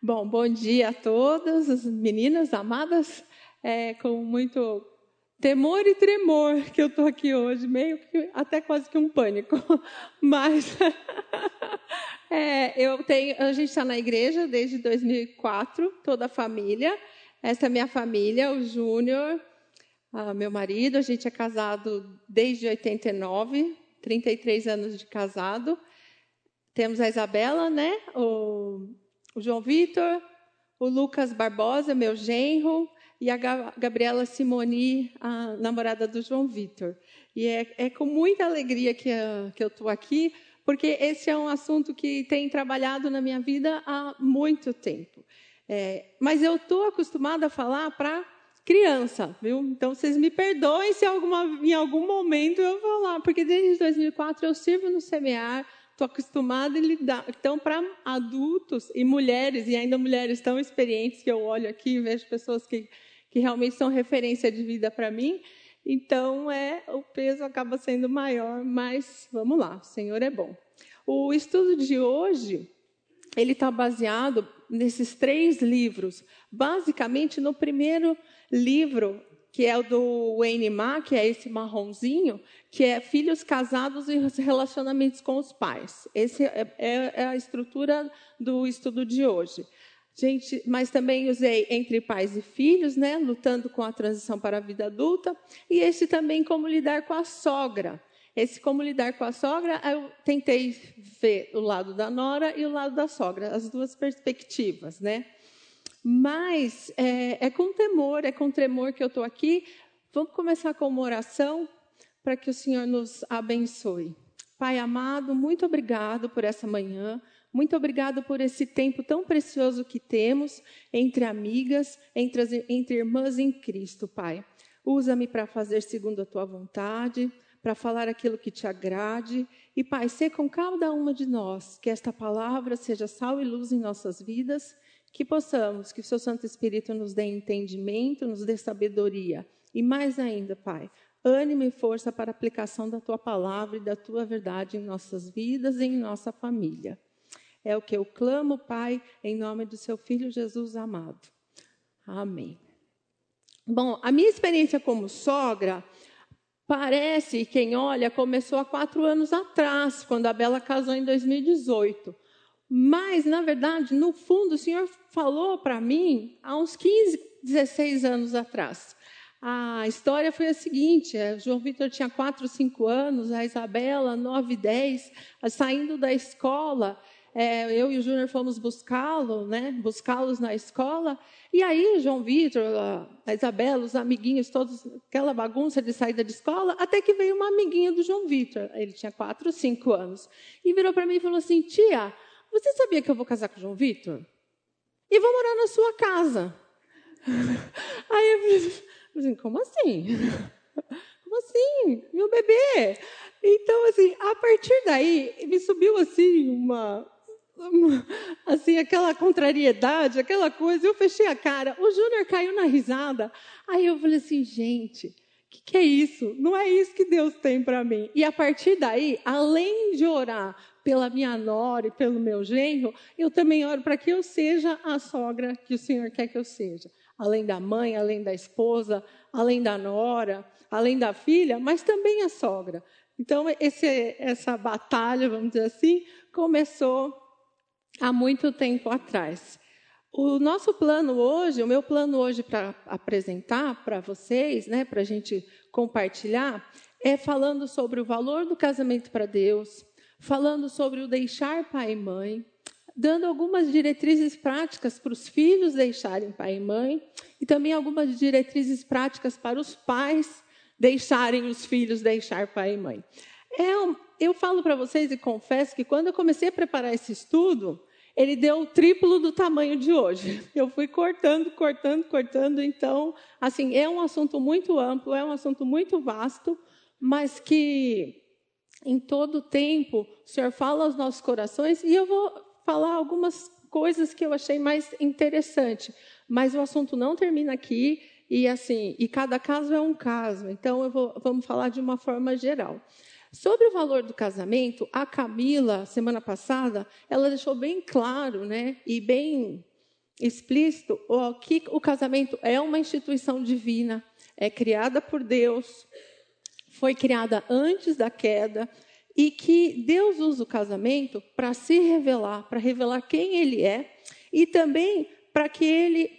Bom, bom dia a todas as meninas amadas. É com muito temor e tremor que eu estou aqui hoje, meio que até quase que um pânico. Mas é, eu tenho, a gente está na igreja desde 2004, toda a família. Essa é minha família, o Júnior, meu marido. A gente é casado desde 89, 33 anos de casado. Temos a Isabela, né? O o João Vitor, o Lucas Barbosa, meu genro, e a Gabriela Simoni, a namorada do João Vitor. E é, é, com muita alegria que, que eu estou aqui, porque esse é um assunto que tem trabalhado na minha vida há muito tempo. É, mas eu estou acostumada a falar para criança, viu? Então vocês me perdoem se alguma, em algum momento eu falar, porque desde 2004 eu sirvo no semear, Estou acostumada a lidar. Então, para adultos e mulheres, e ainda mulheres tão experientes que eu olho aqui e vejo pessoas que, que realmente são referência de vida para mim, então é o peso acaba sendo maior, mas vamos lá, o Senhor é bom. O estudo de hoje, ele está baseado nesses três livros. Basicamente, no primeiro livro que é o do Wayne Ma, que é esse marronzinho, que é filhos casados e relacionamentos com os pais. Essa é, é, é, a estrutura do estudo de hoje. Gente, mas também usei entre pais e filhos, né, lutando com a transição para a vida adulta, e esse também como lidar com a sogra. Esse como lidar com a sogra, eu tentei ver o lado da nora e o lado da sogra, as duas perspectivas, né? Mas é, é com temor, é com tremor que eu estou aqui. Vamos começar com uma oração para que o Senhor nos abençoe. Pai amado, muito obrigado por essa manhã. Muito obrigado por esse tempo tão precioso que temos entre amigas, entre, as, entre irmãs em Cristo, Pai. Usa-me para fazer segundo a tua vontade, para falar aquilo que te agrade. E, Pai, ser com cada uma de nós, que esta palavra seja sal e luz em nossas vidas que possamos, que o seu Santo Espírito nos dê entendimento, nos dê sabedoria. E mais ainda, Pai, ânimo e força para a aplicação da tua palavra e da tua verdade em nossas vidas e em nossa família. É o que eu clamo, Pai, em nome do seu Filho Jesus amado. Amém. Bom, a minha experiência como sogra parece, quem olha, começou há quatro anos atrás, quando a Bela casou em 2018. Mas, na verdade, no fundo, o Senhor falou para mim há uns 15, 16 anos atrás. A história foi a seguinte: é, João Vitor tinha 4, 5 anos, a Isabela, 9, 10, saindo da escola. É, eu e o Júnior fomos buscá-lo, né? Buscá-los na escola. E aí, João Vitor, a Isabela, os amiguinhos, todos, aquela bagunça de saída de escola, até que veio uma amiguinha do João Vitor. Ele tinha 4, 5 anos. E virou para mim e falou assim: Tia, você sabia que eu vou casar com o João Vitor? E vou morar na sua casa. Aí eu falei como assim? Como assim? Meu bebê? Então, assim, a partir daí, me subiu assim uma, assim, aquela contrariedade, aquela coisa. Eu fechei a cara. O Júnior caiu na risada. Aí eu falei assim, gente, o que, que, é isso? Não é isso que Deus tem para mim. E a partir daí, além de orar pela minha nora e pelo meu genro, eu também oro para que eu seja a sogra que o Senhor quer que eu seja. Além da mãe, além da esposa, além da nora, além da filha, mas também a sogra. Então, esse, essa batalha, vamos dizer assim, começou há muito tempo atrás. O nosso plano hoje, o meu plano hoje para apresentar para vocês, né, para a gente compartilhar, é falando sobre o valor do casamento para Deus, falando sobre o deixar pai e mãe, dando algumas diretrizes práticas para os filhos deixarem pai e mãe, e também algumas diretrizes práticas para os pais deixarem os filhos deixar pai e mãe. É, eu falo para vocês e confesso que quando eu comecei a preparar esse estudo, ele deu o triplo do tamanho de hoje. Eu fui cortando, cortando, cortando. Então, assim, é um assunto muito amplo, é um assunto muito vasto, mas que em todo tempo, o Senhor fala aos nossos corações e eu vou falar algumas coisas que eu achei mais interessante. Mas o assunto não termina aqui e assim, e cada caso é um caso. Então vou, vamos falar de uma forma geral. Sobre o valor do casamento, a Camila, semana passada, ela deixou bem claro, né, e bem explícito que o casamento é uma instituição divina, é criada por Deus, foi criada antes da queda e que Deus usa o casamento para se revelar, para revelar quem Ele é e também para que Ele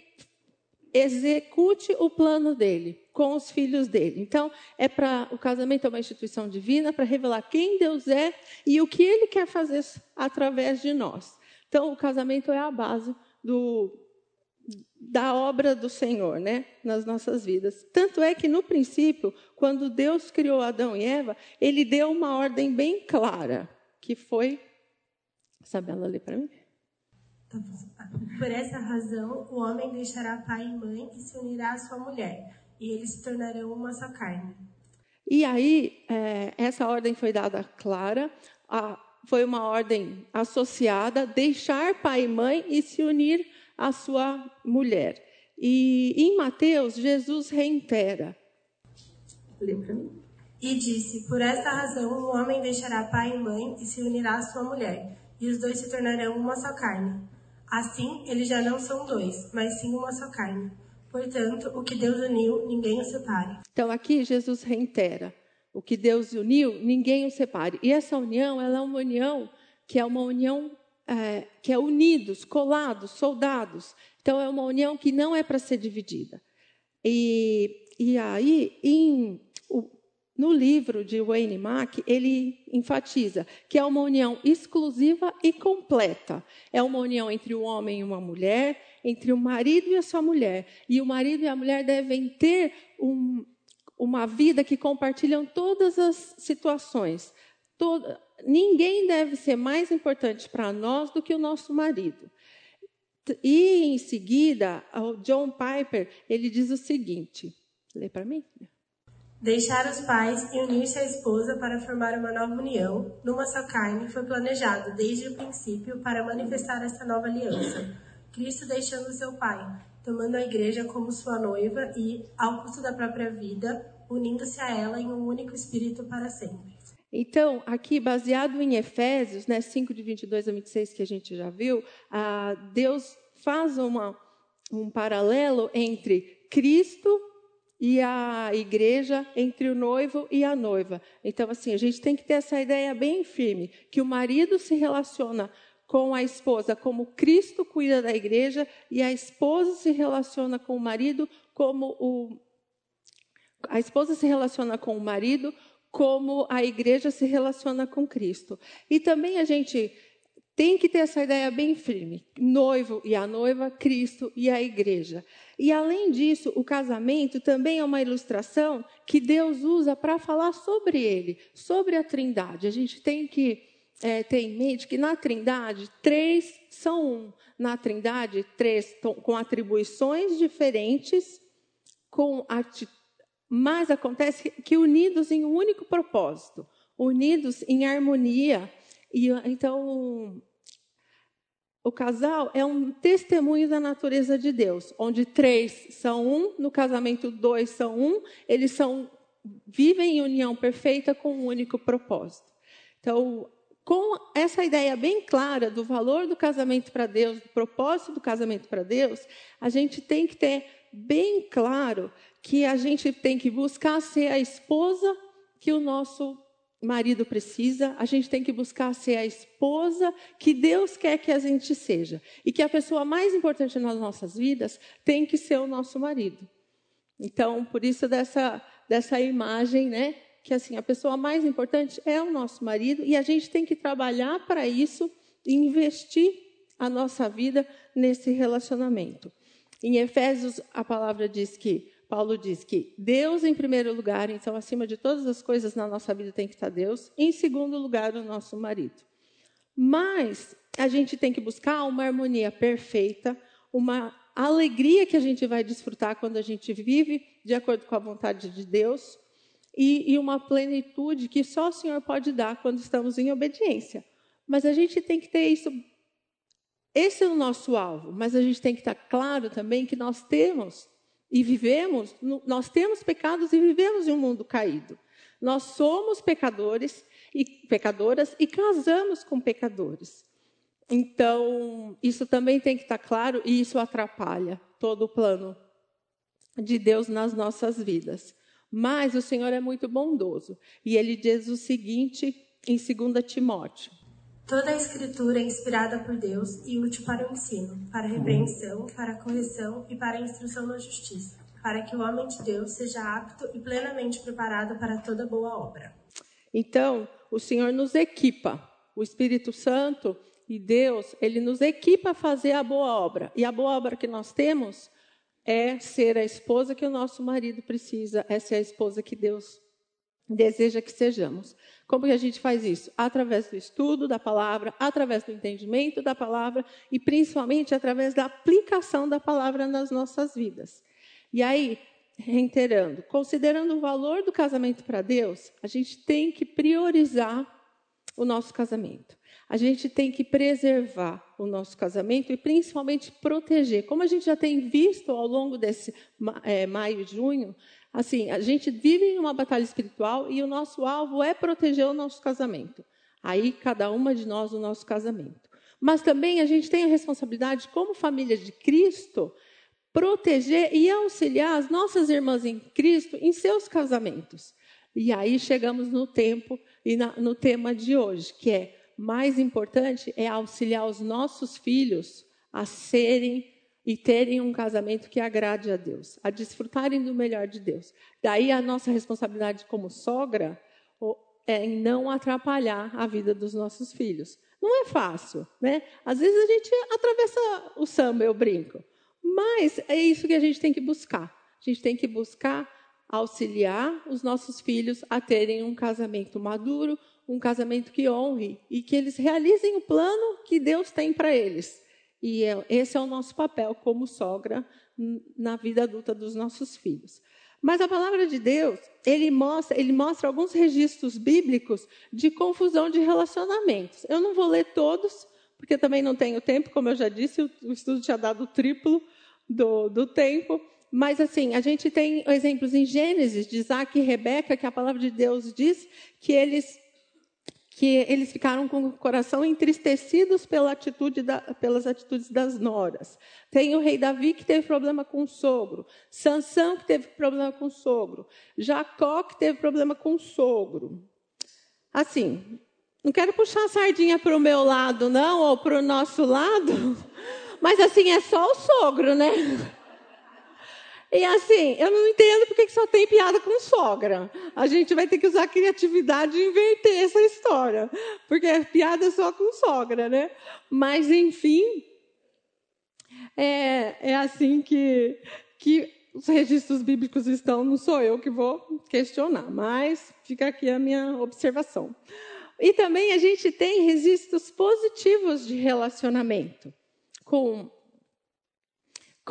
execute o plano dele com os filhos dele. Então, é para o casamento é uma instituição divina para revelar quem Deus é e o que Ele quer fazer através de nós. Então, o casamento é a base do, da obra do Senhor, né, nas nossas vidas. Tanto é que no princípio, quando Deus criou Adão e Eva, ele deu uma ordem bem clara, que foi Isabela lê para mim. Tá Por essa razão, o homem deixará pai e mãe e se unirá à sua mulher, e eles se tornarão uma só carne. E aí, é, essa ordem foi dada clara, a, foi uma ordem associada, deixar pai e mãe e se unir a sua mulher. E em Mateus, Jesus reitera. E disse: Por esta razão, o homem deixará pai e mãe e se unirá à sua mulher, e os dois se tornarão uma só carne. Assim, eles já não são dois, mas sim uma só carne. Portanto, o que Deus uniu, ninguém o separe. Então, aqui Jesus reitera: o que Deus uniu, ninguém o separe. E essa união, ela é uma união que é uma união é, que é unidos, colados, soldados. Então, é uma união que não é para ser dividida. E, e aí, em, no livro de Wayne Mack, ele enfatiza que é uma união exclusiva e completa. É uma união entre o homem e uma mulher, entre o marido e a sua mulher. E o marido e a mulher devem ter um, uma vida que compartilham todas as situações. Toda, ninguém deve ser mais importante para nós do que o nosso marido. E em seguida, o John Piper, ele diz o seguinte: lê para mim. Deixar os pais e unir-se à esposa para formar uma nova união, numa só carne, foi planejado desde o princípio para manifestar essa nova aliança. Cristo deixando seu pai, tomando a igreja como sua noiva e, ao custo da própria vida, unindo-se a ela em um único espírito para sempre. Então, aqui, baseado em Efésios, né, 5 de 22 a 26, que a gente já viu, Deus faz uma, um paralelo entre Cristo e a igreja, entre o noivo e a noiva. Então, assim, a gente tem que ter essa ideia bem firme, que o marido se relaciona com a esposa como Cristo cuida da igreja e a esposa se relaciona com o marido como o a esposa se relaciona com o marido como a igreja se relaciona com Cristo. E também a gente tem que ter essa ideia bem firme: noivo e a noiva, Cristo e a igreja. E além disso, o casamento também é uma ilustração que Deus usa para falar sobre ele, sobre a Trindade. A gente tem que é, ter em mente que na Trindade, três são um. Na Trindade, três com atribuições diferentes, com atitudes mas acontece que unidos em um único propósito, unidos em harmonia. E então o casal é um testemunho da natureza de Deus, onde três são um, no casamento dois são um, eles são vivem em união perfeita com um único propósito. Então, com essa ideia bem clara do valor do casamento para Deus, do propósito do casamento para Deus, a gente tem que ter bem claro que a gente tem que buscar ser a esposa que o nosso marido precisa, a gente tem que buscar ser a esposa que Deus quer que a gente seja. E que a pessoa mais importante nas nossas vidas tem que ser o nosso marido. Então, por isso dessa, dessa imagem, né? Que assim, a pessoa mais importante é o nosso marido e a gente tem que trabalhar para isso investir a nossa vida nesse relacionamento. Em Efésios, a palavra diz que Paulo diz que Deus em primeiro lugar, então acima de todas as coisas na nossa vida tem que estar Deus, em segundo lugar o nosso marido. Mas a gente tem que buscar uma harmonia perfeita, uma alegria que a gente vai desfrutar quando a gente vive de acordo com a vontade de Deus e, e uma plenitude que só o Senhor pode dar quando estamos em obediência. Mas a gente tem que ter isso. Esse é o nosso alvo, mas a gente tem que estar claro também que nós temos e vivemos, nós temos pecados e vivemos em um mundo caído. Nós somos pecadores e pecadoras e casamos com pecadores. Então, isso também tem que estar claro e isso atrapalha todo o plano de Deus nas nossas vidas. Mas o Senhor é muito bondoso e ele diz o seguinte em 2 Timóteo: Toda a escritura é inspirada por Deus e útil para o ensino, para a repreensão, para a correção e para a instrução na justiça, para que o homem de Deus seja apto e plenamente preparado para toda boa obra. Então, o Senhor nos equipa. O Espírito Santo e Deus, ele nos equipa a fazer a boa obra. E a boa obra que nós temos é ser a esposa que o nosso marido precisa, é ser a esposa que Deus deseja que sejamos. Como que a gente faz isso? Através do estudo da palavra, através do entendimento da palavra e principalmente através da aplicação da palavra nas nossas vidas. E aí, reiterando, considerando o valor do casamento para Deus, a gente tem que priorizar o nosso casamento. A gente tem que preservar o nosso casamento e principalmente proteger. Como a gente já tem visto ao longo desse é, maio e junho, assim, a gente vive em uma batalha espiritual e o nosso alvo é proteger o nosso casamento. Aí, cada uma de nós, o nosso casamento. Mas também a gente tem a responsabilidade, como família de Cristo, proteger e auxiliar as nossas irmãs em Cristo em seus casamentos. E aí chegamos no tempo e na, no tema de hoje, que é mais importante é auxiliar os nossos filhos a serem e terem um casamento que agrade a Deus, a desfrutarem do melhor de Deus. Daí a nossa responsabilidade como sogra é em não atrapalhar a vida dos nossos filhos. Não é fácil, né? Às vezes a gente atravessa o samba, eu brinco. Mas é isso que a gente tem que buscar. A gente tem que buscar auxiliar os nossos filhos a terem um casamento maduro, um casamento que honre e que eles realizem o plano que Deus tem para eles. E é, esse é o nosso papel como sogra na vida adulta dos nossos filhos. Mas a palavra de Deus, ele mostra, ele mostra alguns registros bíblicos de confusão de relacionamentos. Eu não vou ler todos, porque também não tenho tempo, como eu já disse, o estudo tinha dado o triplo do, do tempo. Mas assim, a gente tem exemplos em Gênesis de Isaac e Rebeca, que a palavra de Deus diz que eles que eles ficaram com o coração entristecidos pela atitude da, pelas atitudes das noras. Tem o rei Davi que teve problema com o sogro, Sansão que teve problema com o sogro, Jacó que teve problema com o sogro. Assim, não quero puxar a sardinha para o meu lado, não, ou para o nosso lado, mas assim, é só o sogro, né? E assim, eu não entendo porque que só tem piada com sogra. A gente vai ter que usar criatividade e inverter essa história. Porque é piada só com sogra, né? Mas, enfim, é, é assim que, que os registros bíblicos estão. Não sou eu que vou questionar, mas fica aqui a minha observação. E também a gente tem registros positivos de relacionamento com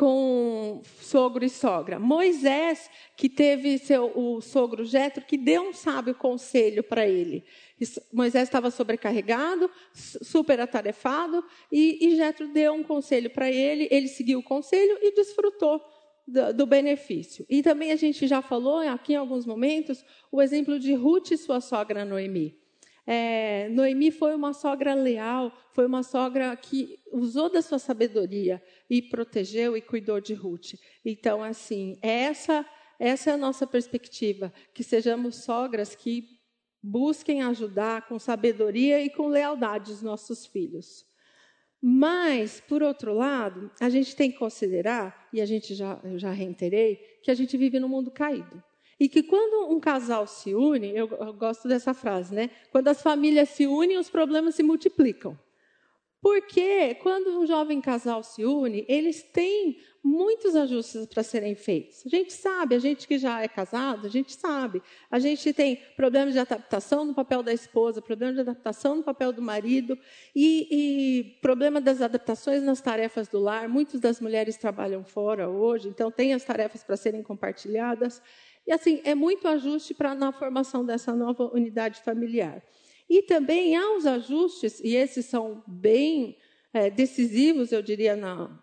com sogro e sogra. Moisés, que teve seu, o sogro Jetro, que deu um sábio conselho para ele. Moisés estava sobrecarregado, super atarefado, e, Jetro deu um conselho para ele. Ele seguiu o conselho e desfrutou do, do, benefício. E também a gente já falou aqui em alguns momentos o exemplo de Ruth e sua sogra Noemi. É, Noemi foi uma sogra leal, foi uma sogra que usou da sua sabedoria e protegeu e cuidou de Ruth. Então, assim, essa, essa é a nossa perspectiva, que sejamos sogras que busquem ajudar com sabedoria e com lealdade os nossos filhos. Mas, por outro lado, a gente tem que considerar, e a gente já, eu já reiterei, que a gente vive num mundo caído. E que quando um casal se une, eu, eu gosto dessa frase, né? Quando as famílias se unem, os problemas se multiplicam. Porque quando um jovem casal se une, eles têm muitos ajustes para serem feitos. A gente sabe, a gente que já é casado, a gente sabe. A gente tem problemas de adaptação no papel da esposa, problemas de adaptação no papel do marido e, e problema das adaptações nas tarefas do lar. Muitas das mulheres trabalham fora hoje, então tem as tarefas para serem compartilhadas. E assim, é muito ajuste para na formação dessa nova unidade familiar. E também há os ajustes, e esses são bem é, decisivos, eu diria, na,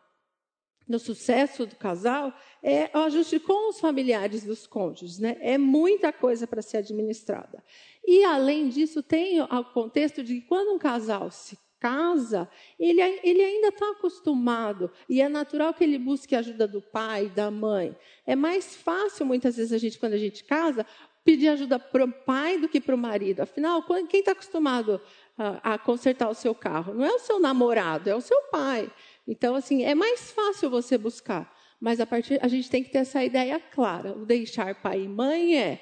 no sucesso do casal, é o ajuste com os familiares dos cônjuges. Né? É muita coisa para ser administrada. E, além disso, tem o contexto de que quando um casal se casa, ele, ele ainda está acostumado e é natural que ele busque a ajuda do pai, da mãe. É mais fácil, muitas vezes, a gente, quando a gente casa, pedir ajuda para o pai do que para o marido. Afinal, quem está acostumado a, a consertar o seu carro? Não é o seu namorado, é o seu pai. Então, assim, é mais fácil você buscar. Mas a, partir, a gente tem que ter essa ideia clara. O deixar pai e mãe é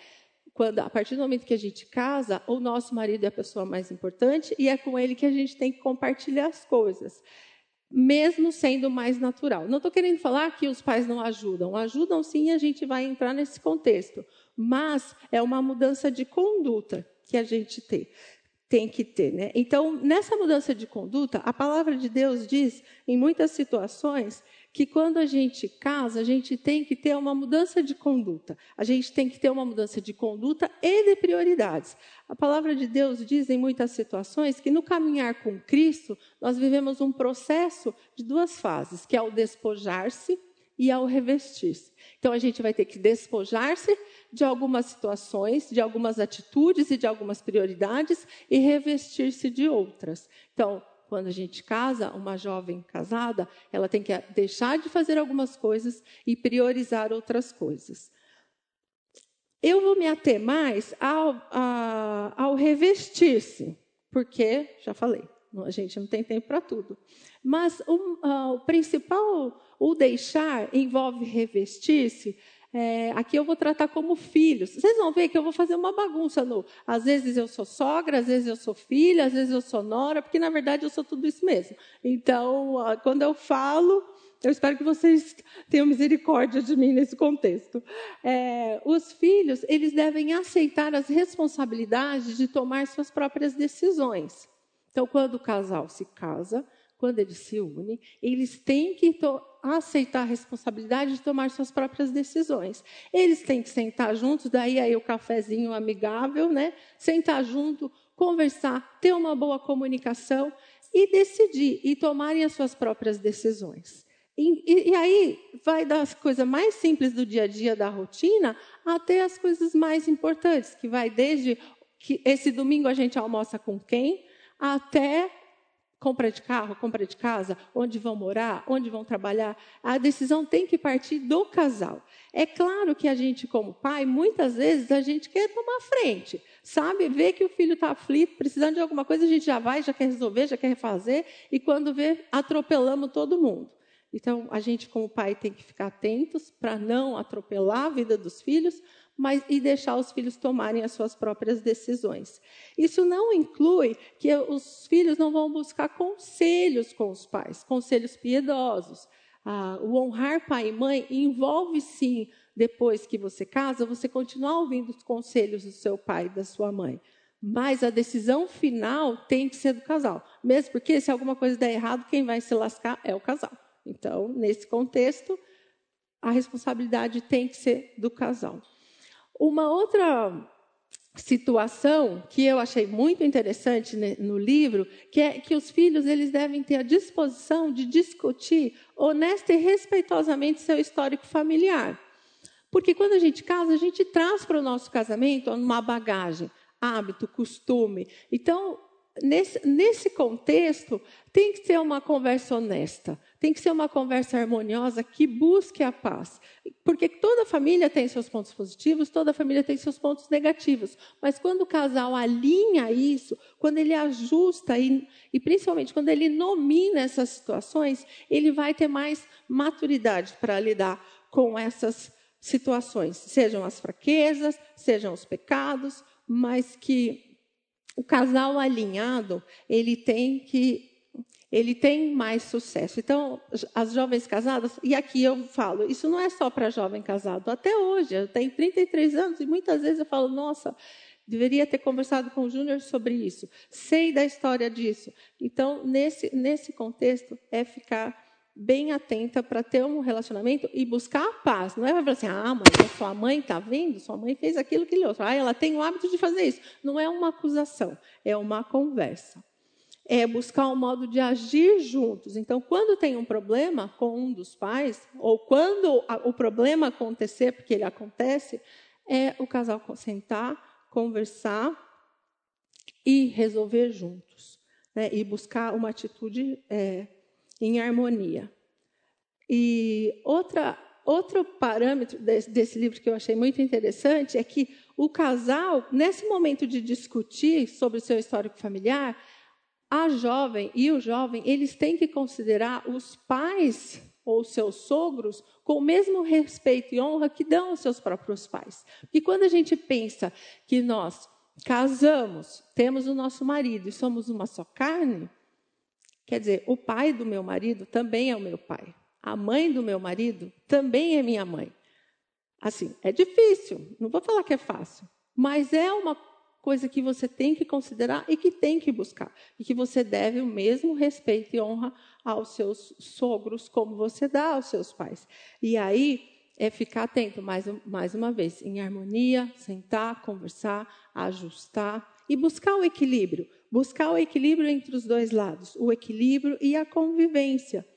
quando, a partir do momento que a gente casa, o nosso marido é a pessoa mais importante e é com ele que a gente tem que compartilhar as coisas, mesmo sendo mais natural. Não estou querendo falar que os pais não ajudam, ajudam sim, a gente vai entrar nesse contexto, mas é uma mudança de conduta que a gente tem tem que ter. Né? Então, nessa mudança de conduta, a palavra de Deus diz, em muitas situações, que quando a gente casa, a gente tem que ter uma mudança de conduta. A gente tem que ter uma mudança de conduta e de prioridades. A palavra de Deus diz em muitas situações que no caminhar com Cristo, nós vivemos um processo de duas fases, que é o despojar-se e ao revestir-se. Então a gente vai ter que despojar-se de algumas situações, de algumas atitudes e de algumas prioridades e revestir-se de outras. Então, quando a gente casa, uma jovem casada, ela tem que deixar de fazer algumas coisas e priorizar outras coisas. Eu vou me ater mais ao, ao revestir-se, porque, já falei, a gente não tem tempo para tudo. Mas uh, o principal, o deixar, envolve revestir-se é, aqui eu vou tratar como filhos. Vocês vão ver que eu vou fazer uma bagunça. No, às vezes eu sou sogra, às vezes eu sou filha, às vezes eu sou nora, porque na verdade eu sou tudo isso mesmo. Então, quando eu falo, eu espero que vocês tenham misericórdia de mim nesse contexto. É, os filhos, eles devem aceitar as responsabilidades de tomar suas próprias decisões. Então, quando o casal se casa, quando eles se unem, eles têm que aceitar a responsabilidade de tomar suas próprias decisões. Eles têm que sentar juntos, daí aí o cafezinho amigável, né? Sentar junto, conversar, ter uma boa comunicação e decidir e tomarem as suas próprias decisões. E, e, e, aí vai das coisas mais simples do dia a dia, da rotina, até as coisas mais importantes, que vai desde que esse domingo a gente almoça com quem, até compra de carro, compra de casa, onde vão morar, onde vão trabalhar, a decisão tem que partir do casal. É claro que a gente, como pai, muitas vezes a gente quer tomar frente, sabe? Vê que o filho está aflito, precisando de alguma coisa, a gente já vai, já quer resolver, já quer refazer, e quando vê, atropelamos todo mundo. Então, a gente, como pai, tem que ficar atentos para não atropelar a vida dos filhos, mas e deixar os filhos tomarem as suas próprias decisões. Isso não inclui que os filhos não vão buscar conselhos com os pais, conselhos piedosos. Ah, o honrar pai e mãe envolve sim, depois que você casa, você continuar ouvindo os conselhos do seu pai e da sua mãe. Mas a decisão final tem que ser do casal. Mesmo porque, se alguma coisa der errado, quem vai se lascar é o casal. Então, nesse contexto, a responsabilidade tem que ser do casal. Uma outra situação que eu achei muito interessante no livro, que é que os filhos eles devem ter a disposição de discutir honesta e respeitosamente seu histórico familiar. Porque quando a gente casa, a gente traz para o nosso casamento uma bagagem, hábito, costume. Então, nesse, nesse contexto, tem que ser uma conversa honesta, tem que ser uma conversa harmoniosa que busque a paz. Porque toda família tem seus pontos positivos, toda família tem seus pontos negativos. Mas quando o casal alinha isso, quando ele ajusta e, e principalmente quando ele nomina essas situações, ele vai ter mais maturidade para lidar com essas situações, sejam as fraquezas, sejam os pecados, mas que o casal alinhado, ele tem que ele tem mais sucesso. Então, as jovens casadas, e aqui eu falo, isso não é só para jovem casado. Até hoje, eu tenho 33 anos e muitas vezes eu falo, nossa, deveria ter conversado com o Júnior sobre isso. Sei da história disso. Então, nesse, nesse contexto, é ficar bem atenta para ter um relacionamento e buscar a paz. Não é para falar assim, ah, mas a sua mãe está vendo, sua mãe fez aquilo, aquele outro. Ah, ela tem o hábito de fazer isso. Não é uma acusação, é uma conversa. É buscar um modo de agir juntos. Então, quando tem um problema com um dos pais, ou quando o problema acontecer, porque ele acontece, é o casal sentar, conversar e resolver juntos. né, e buscar uma atitude é, em harmonia. E outra, outro parâmetro desse, desse livro que eu achei muito interessante é que o casal, nesse momento de discutir sobre o seu histórico familiar, a jovem e o jovem, eles têm que considerar os pais ou seus sogros com o mesmo respeito e honra que dão aos seus próprios pais. E quando a gente pensa que nós casamos, temos o nosso marido e somos uma só carne, quer dizer, o pai do meu marido também é o meu pai. A mãe do meu marido também é minha mãe. Assim, é difícil, não vou falar que é fácil, mas é uma coisa que você tem que considerar e que tem que buscar. E que você deve o mesmo respeito e honra aos seus sogros como você dá aos seus pais. E aí é ficar atento, mais, mais uma vez, em harmonia, sentar, conversar, ajustar e buscar o equilíbrio. Buscar o equilíbrio entre os dois lados, o equilíbrio e a convivência.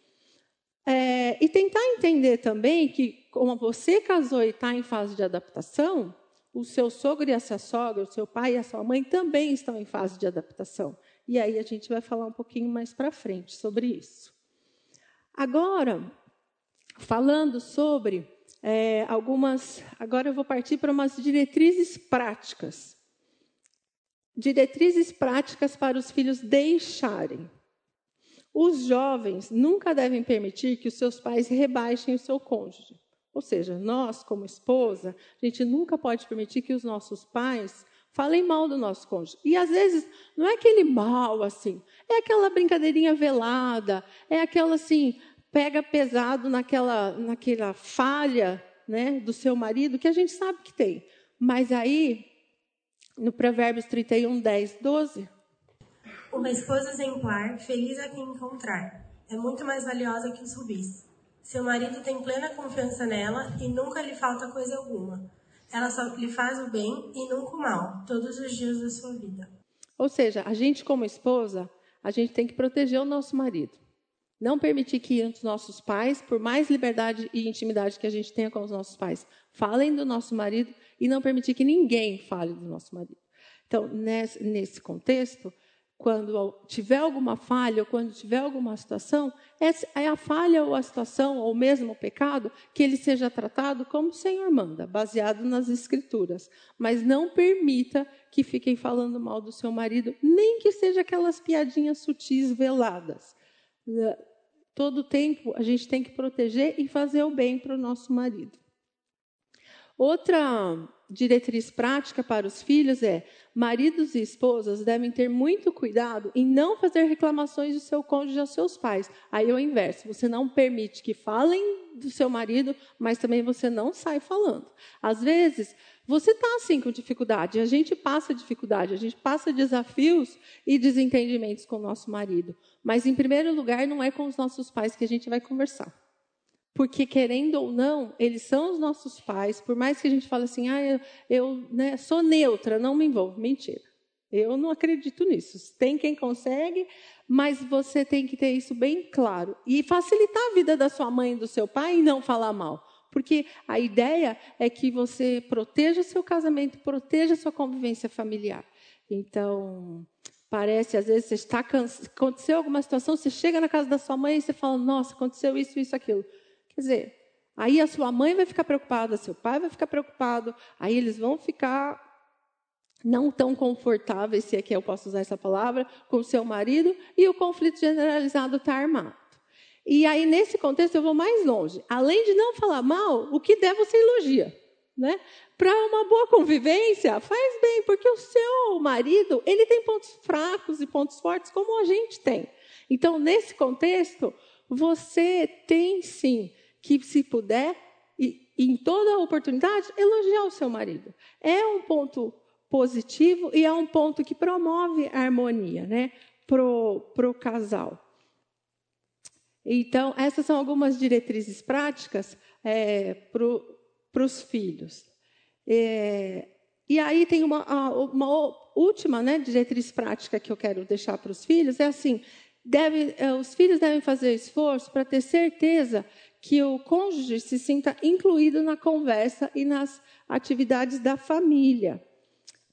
É, e tentar entender também que, como você casou e está em fase de adaptação, o seu sogro e a sua sogra, o seu pai e a sua mãe também estão em fase de adaptação. E aí a gente vai falar um pouquinho mais para frente sobre isso. Agora, falando sobre é, algumas. Agora eu vou partir para umas diretrizes práticas. Diretrizes práticas para os filhos deixarem. Os jovens nunca devem permitir que os seus pais rebaixem o seu cônjuge. Ou seja, nós, como esposa, a gente nunca pode permitir que os nossos pais falem mal do nosso cônjuge. E às vezes não é aquele mal assim, é aquela brincadeirinha velada, é aquela assim, pega pesado naquela, naquela falha né, do seu marido que a gente sabe que tem. Mas aí, no Provérbios 31, 10, 12. Uma esposa exemplar, feliz a quem encontrar, é muito mais valiosa que os rubis. Seu marido tem plena confiança nela e nunca lhe falta coisa alguma. Ela só lhe faz o bem e nunca o mal, todos os dias da sua vida. Ou seja, a gente, como esposa, a gente tem que proteger o nosso marido. Não permitir que os nossos pais, por mais liberdade e intimidade que a gente tenha com os nossos pais, falem do nosso marido e não permitir que ninguém fale do nosso marido. Então, nesse contexto, quando tiver alguma falha ou quando tiver alguma situação, é a falha ou a situação ou mesmo o pecado que ele seja tratado como o Senhor manda, baseado nas Escrituras. Mas não permita que fiquem falando mal do seu marido, nem que seja aquelas piadinhas sutis veladas. Todo tempo a gente tem que proteger e fazer o bem para o nosso marido. Outra diretriz prática para os filhos é: maridos e esposas devem ter muito cuidado em não fazer reclamações do seu cônjuge aos seus pais. Aí é o inverso: você não permite que falem do seu marido, mas também você não sai falando. Às vezes, você está assim com dificuldade, a gente passa dificuldade, a gente passa desafios e desentendimentos com o nosso marido. Mas, em primeiro lugar, não é com os nossos pais que a gente vai conversar. Porque, querendo ou não, eles são os nossos pais, por mais que a gente fale assim, ah, eu, eu né, sou neutra, não me envolvo. Mentira. Eu não acredito nisso. Tem quem consegue, mas você tem que ter isso bem claro. E facilitar a vida da sua mãe e do seu pai e não falar mal. Porque a ideia é que você proteja o seu casamento, proteja a sua convivência familiar. Então, parece, às vezes, você está aconteceu alguma situação, você chega na casa da sua mãe e você fala, nossa, aconteceu isso, isso, aquilo. Quer dizer, aí a sua mãe vai ficar preocupada, seu pai vai ficar preocupado, aí eles vão ficar não tão confortáveis, se é que eu posso usar essa palavra, com seu marido, e o conflito generalizado está armado. E aí, nesse contexto, eu vou mais longe. Além de não falar mal, o que der você elogia. Né? Para uma boa convivência, faz bem, porque o seu marido ele tem pontos fracos e pontos fortes, como a gente tem. Então, nesse contexto, você tem sim que, se puder, e, em toda oportunidade, elogiar o seu marido. É um ponto positivo e é um ponto que promove a harmonia né, para o casal. Então, essas são algumas diretrizes práticas é, para os filhos. É, e aí tem uma, uma última né, diretriz prática que eu quero deixar para os filhos, é assim, deve, é, os filhos devem fazer esforço para ter certeza que o cônjuge se sinta incluído na conversa e nas atividades da família.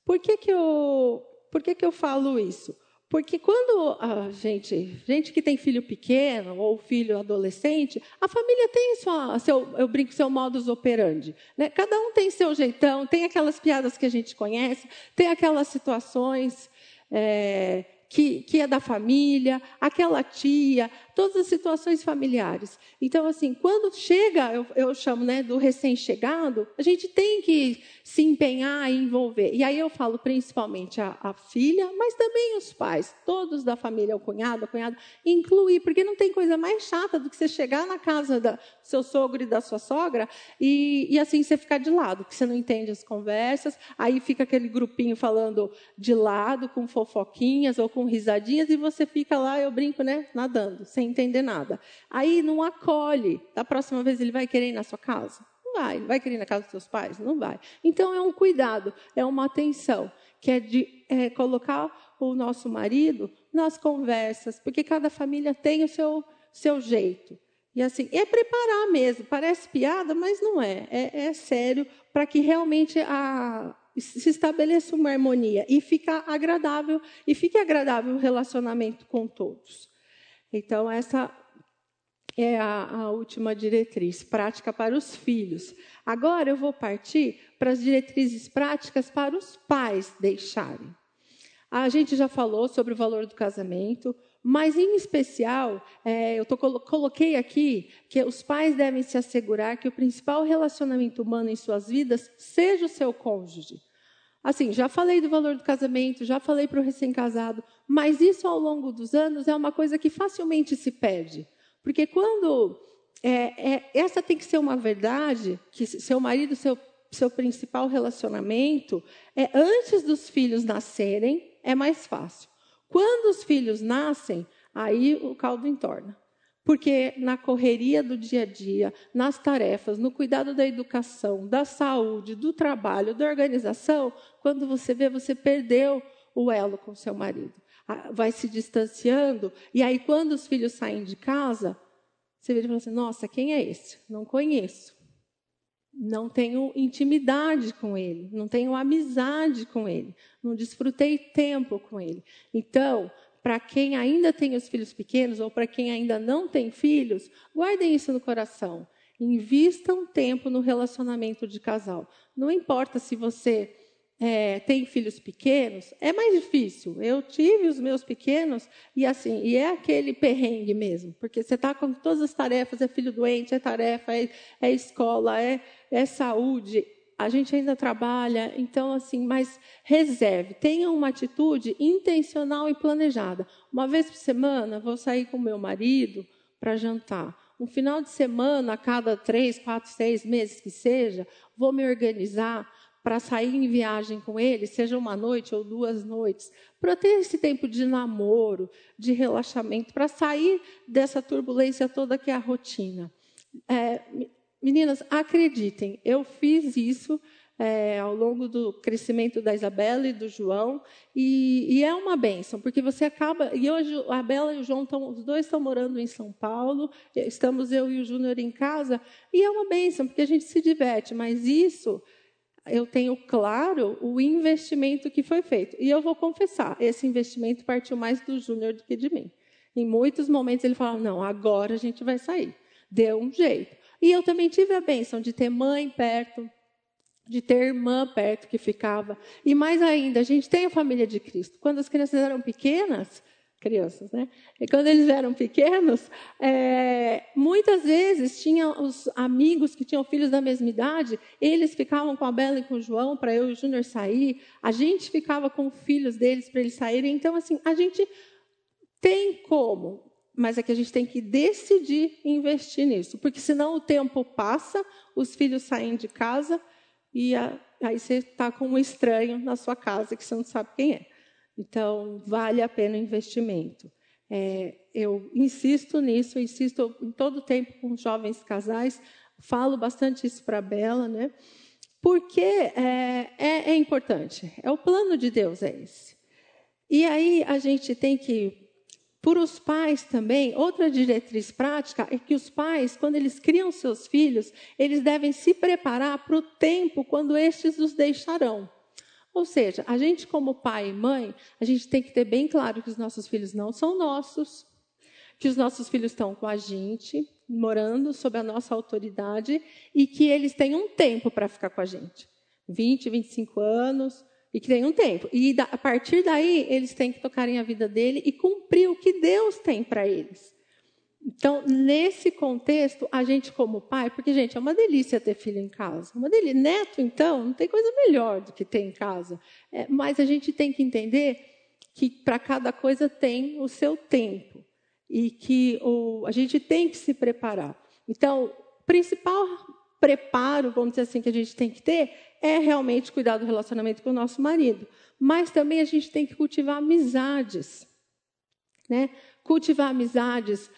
Por que, que, eu, por que, que eu falo isso? Porque quando a gente, gente que tem filho pequeno ou filho adolescente, a família tem sua, seu, eu brinco, seu modus operandi. Né? Cada um tem seu jeitão, tem aquelas piadas que a gente conhece, tem aquelas situações. É, que, que é da família, aquela tia, todas as situações familiares. Então, assim, quando chega, eu, eu chamo né, do recém-chegado, a gente tem que se empenhar e envolver. E aí eu falo principalmente a, a, filha, mas também os pais, todos da família, o cunhado, a cunhada, incluir, porque não tem coisa mais chata do que você chegar na casa do seu sogro e da sua sogra e, e assim você ficar de lado, porque você não entende as conversas, aí fica aquele grupinho falando de lado, com fofoquinhas ou com risadinhas, e você fica lá, eu brinco, né, nadando, sem entender nada. Aí não acolhe. Da próxima vez ele vai querer ir na sua casa? Não vai. Vai querer ir na casa dos seus pais? Não vai. Então é um cuidado, é uma atenção, que é de é, colocar o nosso marido nas conversas, porque cada família tem o seu, seu jeito. E assim, é preparar mesmo. Parece piada, mas não é. É, é sério para que realmente a, se estabeleça uma harmonia e fica agradável e fique agradável o relacionamento com todos. Então essa é a, a, última diretriz, prática para os filhos. Agora eu vou partir para as diretrizes práticas para os pais deixarem. A gente já falou sobre o valor do casamento, mas, em especial, é, eu tô, coloquei aqui que os pais devem se assegurar que o principal relacionamento humano em suas vidas seja o seu cônjuge. Assim, já falei do valor do casamento, já falei para o recém-casado, mas isso ao longo dos anos é uma coisa que facilmente se perde. Porque quando. É, é, essa tem que ser uma verdade, que seu marido, seu, seu principal relacionamento, é antes dos filhos nascerem, é mais fácil. Quando os filhos nascem, aí o caldo entorna. Porque na correria do dia a dia, nas tarefas, no cuidado da educação, da saúde, do trabalho, da organização, quando você vê, você perdeu o elo com seu marido. Vai se distanciando, e aí quando os filhos saem de casa, você vê e fala assim: nossa, quem é esse? Não conheço. Não tenho intimidade com ele, não tenho amizade com ele, não desfrutei tempo com ele. Então, para quem ainda tem os filhos pequenos ou para quem ainda não tem filhos, guardem isso no coração. Invistam tempo no relacionamento de casal. Não importa se você é, tem filhos pequenos, é mais difícil. Eu tive os meus pequenos e assim, e é aquele perrengue mesmo, porque você está com todas as tarefas, é filho doente, é tarefa, é, é escola, é, é saúde, a gente ainda trabalha, então assim, mas reserve, tenha uma atitude intencional e planejada. Uma vez por semana, vou sair com meu marido para jantar. Um final de semana, a cada três, quatro, seis meses que seja, vou me organizar para sair em viagem com ele, seja uma noite ou duas noites, para ter esse tempo de namoro, de relaxamento, para sair dessa turbulência toda que é a rotina. É, Meninas, acreditem, eu fiz isso é, ao longo do crescimento da Isabela e do João, e, e, é uma benção, porque você acaba. E hoje a Bela e o João, estão, os dois estão morando em São Paulo, estamos eu e o Júnior em casa, e é uma benção, porque a gente se diverte, mas isso eu tenho claro o investimento que foi feito. E eu vou confessar, esse investimento partiu mais do Júnior do que de mim. Em muitos momentos ele falava: não, agora a gente vai sair. Deu um jeito. E eu também tive a bênção de ter mãe perto, de ter irmã perto que ficava. E mais ainda, a gente tem a família de Cristo. Quando as crianças eram pequenas, crianças, né? E quando eles eram pequenos, é, muitas vezes tinham os amigos que tinham filhos da mesma idade, eles ficavam com a Bela e com o João para eu e o Júnior sair, a gente ficava com filhos deles para eles saírem. Então, assim, a gente tem como mas é que a gente tem que decidir investir nisso, porque senão o tempo passa, os filhos saem de casa e a, aí você está com um estranho na sua casa que você não sabe quem é. Então, vale a pena o investimento. É, eu insisto nisso, insisto em todo tempo com jovens casais, falo bastante isso para a Bela, né? porque é, é, é importante, é o plano de Deus é esse. E aí a gente tem que por os pais também, outra diretriz prática é que os pais, quando eles criam seus filhos, eles devem se preparar para o tempo quando estes os deixarão. Ou seja, a gente, como pai e mãe, a gente tem que ter bem claro que os nossos filhos não são nossos, que os nossos filhos estão com a gente, morando sob a nossa autoridade e que eles têm um tempo para ficar com a gente 20, 25 anos e que tem um tempo. E a partir daí, eles têm que tocarem a vida dele e cumprir o que Deus tem para eles. Então, nesse contexto, a gente como pai, porque, gente, é uma delícia ter filho em casa. Uma delícia. Neto, então, não tem coisa melhor do que ter em casa. É, mas a gente tem que entender que para cada coisa tem o seu tempo. E que o, a gente tem que se preparar. Então, o principal preparo, vamos dizer assim, que a gente tem que ter é realmente cuidar do relacionamento com o nosso marido. Mas também a gente tem que cultivar amizades. Né? Cultivar amizades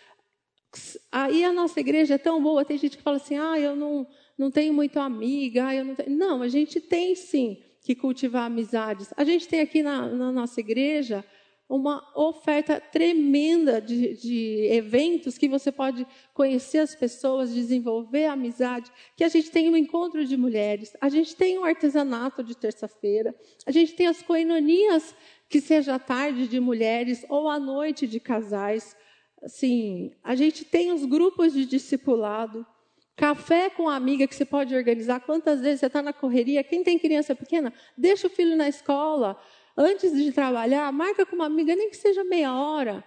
Aí a nossa igreja é tão boa, tem gente que fala assim: ah, eu não, não tenho muito amiga, eu não tenho. Não, a gente tem sim que cultivar amizades. A gente tem aqui na, na nossa igreja uma oferta tremenda de, de, eventos que você pode conhecer as pessoas, desenvolver amizade, que a gente tem um encontro de mulheres, a gente tem um artesanato de terça-feira, a gente tem as coinonias, que seja à tarde de mulheres ou à noite de casais assim, a gente tem os grupos de discipulado, café com amiga que você pode organizar. Quantas vezes você está na correria? Quem tem criança pequena, deixa o filho na escola. Antes de trabalhar, marca com uma amiga, nem que seja meia hora,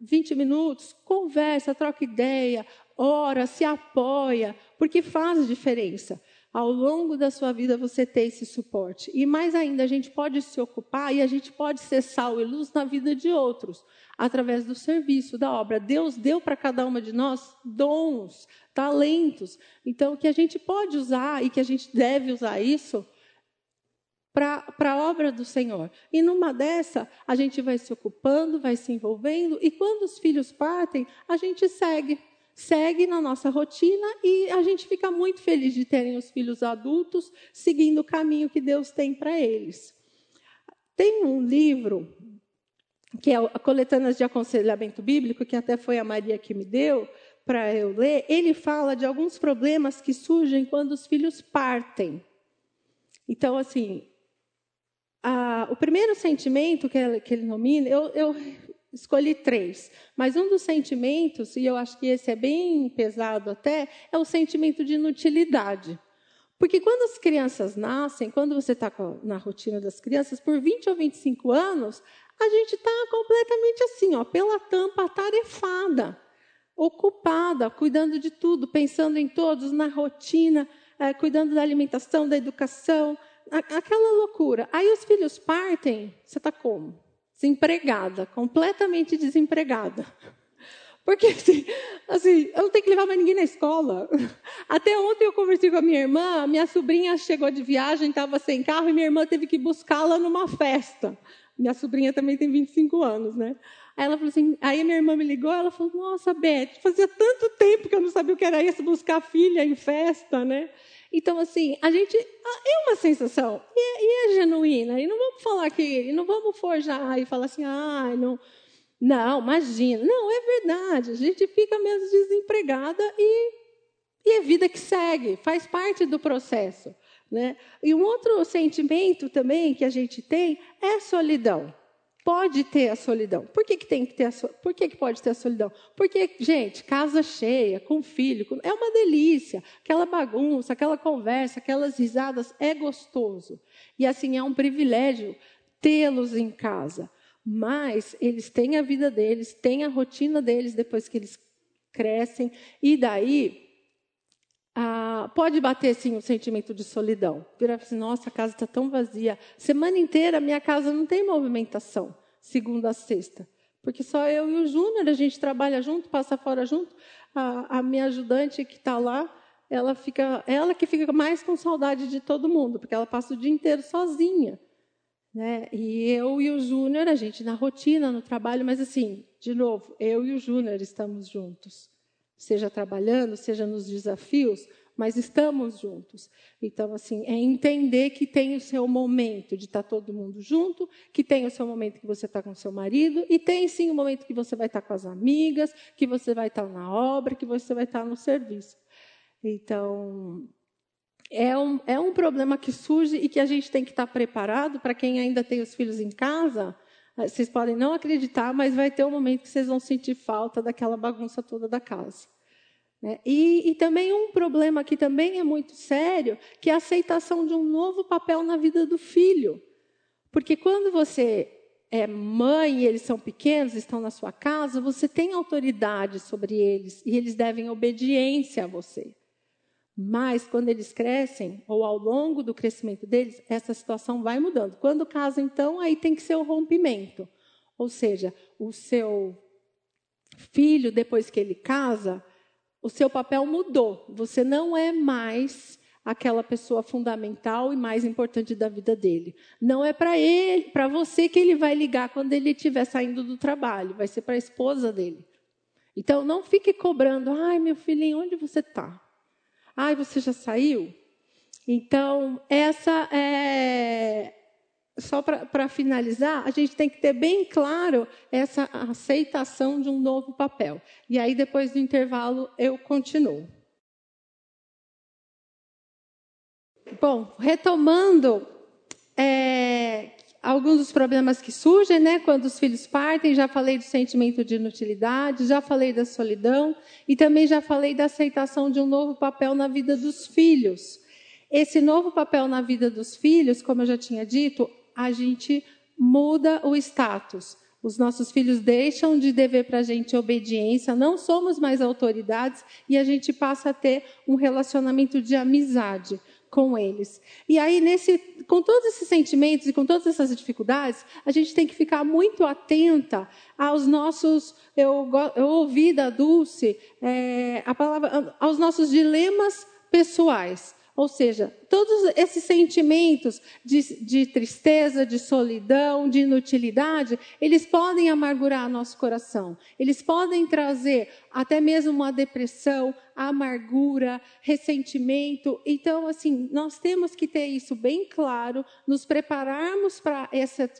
20 minutos, conversa, troca ideia, ora, se apoia, porque faz diferença ao longo da sua vida você ter esse suporte. E mais ainda, a gente pode se ocupar e a gente pode ser sal e luz na vida de outros, através do serviço, da obra. Deus deu para cada uma de nós dons, talentos. Então, que a gente pode usar e que a gente deve usar isso para a obra do Senhor. E numa dessa, a gente vai se ocupando, vai se envolvendo, e quando os filhos partem, a gente segue segue na nossa rotina e a gente fica muito feliz de terem os filhos adultos seguindo o caminho que Deus tem para eles. Tem um livro que é a Coletâneas de Aconselhamento Bíblico, que até foi a Maria que me deu para eu ler. Ele fala de alguns problemas que surgem quando os filhos partem. Então, assim, a, o primeiro sentimento que ele, que ele nomina, eu, eu escolhi três. Mas um dos sentimentos, e eu acho que esse é bem pesado até, é o sentimento de inutilidade. Porque quando as crianças nascem, quando você está na rotina das crianças, por 20 ou 25 anos, a gente está completamente assim, ó, pela tampa atarefada, ocupada, cuidando de tudo, pensando em todos, na rotina, é, cuidando da alimentação, da educação, aquela loucura. Aí os filhos partem, você está como? Desempregada, completamente desempregada. Porque assim, assim, eu não tenho que levar mais ninguém na escola. Até ontem eu conversei com a minha irmã, minha sobrinha chegou de viagem, estava sem carro e minha irmã teve que buscá-la numa festa. Minha sobrinha também tem 25 anos, né? Aí ela falou assim, aí minha irmã me ligou, ela falou: "Nossa, Beth, fazia tanto tempo que eu não sabia o que era isso buscar filha em festa, né?" Então, assim, a gente. É uma sensação, e é, e é genuína. E não vamos falar que. Não vamos forjar e falar assim, ah, não. Não, imagina. Não, é verdade. A gente fica mesmo desempregada e, e é vida que segue, faz parte do processo. Né? E um outro sentimento também que a gente tem é solidão pode ter a solidão. Por que, que tem que ter a Por que, que pode ter a solidão? Porque, gente, casa cheia, com filho, com... é uma delícia. Aquela bagunça, aquela conversa, aquelas risadas, é gostoso. E assim, é um privilégio tê-los em casa. Mas eles têm a vida deles, têm a rotina deles depois que eles crescem. E daí, pode bater sim o sentimento de solidão. Virar assim, nossa, a casa está tão vazia. Semana inteira minha casa não tem movimentação, segunda a sexta. Porque só eu e o Júnior, a gente trabalha junto, passa fora junto. A, a minha ajudante que está lá, ela fica, ela que fica mais com saudade de todo mundo, porque ela passa o dia inteiro sozinha. Né? E eu e o Júnior, a gente na rotina, no trabalho, mas assim, de novo, eu e o Júnior estamos juntos seja trabalhando, seja nos desafios, mas estamos juntos. Então, assim, é entender que tem o seu momento de estar todo mundo junto, que tem o seu momento que você está com o seu marido, e tem sim o momento que você vai estar com as amigas, que você vai estar na obra, que você vai estar no serviço. Então, é um, é um problema que surge e que a gente tem que estar preparado para quem ainda tem os filhos em casa. Eh, vocês podem não acreditar, mas vai ter um momento que vocês vão sentir falta daquela bagunça toda da casa. Né? E, e, também um problema que também é muito sério, que é a aceitação de um novo papel na vida do filho. Porque quando você é mãe e eles são pequenos, estão na sua casa, você tem autoridade sobre eles e eles devem obediência a você. Mas quando eles crescem, ou ao longo do crescimento deles, essa situação vai mudando. Quando casa, então, aí tem que ser o rompimento. Ou seja, o seu filho, depois que ele casa, o seu papel mudou. Você não é mais aquela pessoa fundamental e mais importante da vida dele. Não é para ele, para você que ele vai ligar quando ele estiver saindo do trabalho, vai ser para a esposa dele. Então não fique cobrando, ai meu filhinho, onde você está? Ai, você já saiu? Então, essa é. Só para finalizar, a gente tem que ter bem claro essa aceitação de um novo papel. E aí, depois do intervalo, eu continuo. Bom, retomando é, alguns dos problemas que surgem, né, quando os filhos partem, já falei do sentimento de inutilidade, já falei da solidão e também já falei da aceitação de um novo papel na vida dos filhos. Esse novo papel na vida dos filhos, como eu já tinha dito, a gente muda o status. Os nossos filhos deixam de dever para a gente obediência, não somos mais autoridades e a gente passa a ter um relacionamento de amizade com eles. E aí, nesse, com todos esses sentimentos e com todas essas dificuldades, a gente tem que ficar muito atenta aos nossos. Eu, eu ouvi da Dulce é, a palavra, aos nossos dilemas pessoais. Ou seja, todos esses sentimentos de, de, tristeza, de solidão, de inutilidade, eles podem amargurar nosso coração. Eles podem trazer até mesmo uma depressão, amargura, ressentimento. Então, assim, nós temos que ter isso bem claro, nos prepararmos para essa,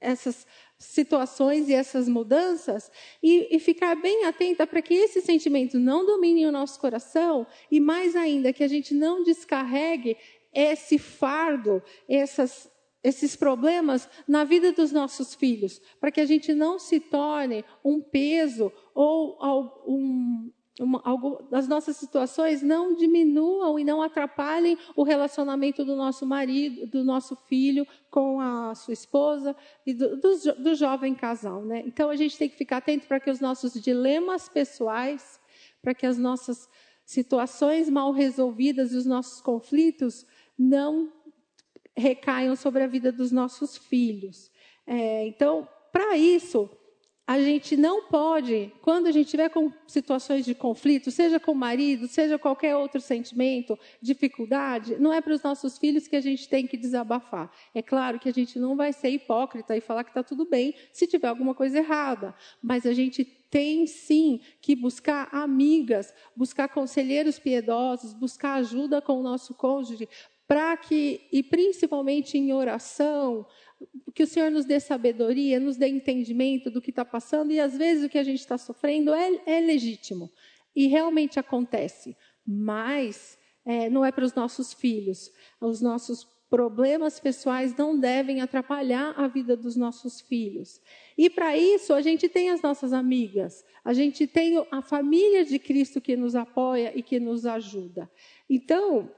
essas situações e essas mudanças e, e ficar bem atenta para que esses sentimentos não dominem o nosso coração e, mais ainda, que a gente não descarregue esse fardo, essas, esses problemas na vida dos nossos filhos, para que a gente não se torne um peso ou um, uma, algo, as nossas situações não diminuam e não atrapalhem o relacionamento do nosso marido, do nosso filho com a sua esposa e do, do, do jovem casal. Né? Então a gente tem que ficar atento para que os nossos dilemas pessoais, para que as nossas situações mal resolvidas e os nossos conflitos não recaiam sobre a vida dos nossos filhos. É, então, para isso, a gente não pode, quando a gente tiver com situações de conflito, seja com o marido, seja qualquer outro sentimento, dificuldade, não é para os nossos filhos que a gente tem que desabafar. É claro que a gente não vai ser hipócrita e falar que está tudo bem se tiver alguma coisa errada, mas a gente tem sim que buscar amigas, buscar conselheiros piedosos, buscar ajuda com o nosso cônjuge, para que, e principalmente em oração, que o Senhor nos dê sabedoria, nos dê entendimento do que está passando, e às vezes o que a gente está sofrendo é, é, legítimo e realmente acontece, mas é, não é para os nossos filhos. Os nossos problemas pessoais não devem atrapalhar a vida dos nossos filhos. E para isso, a gente tem as nossas amigas, a gente tem a família de Cristo que nos apoia e que nos ajuda. Então,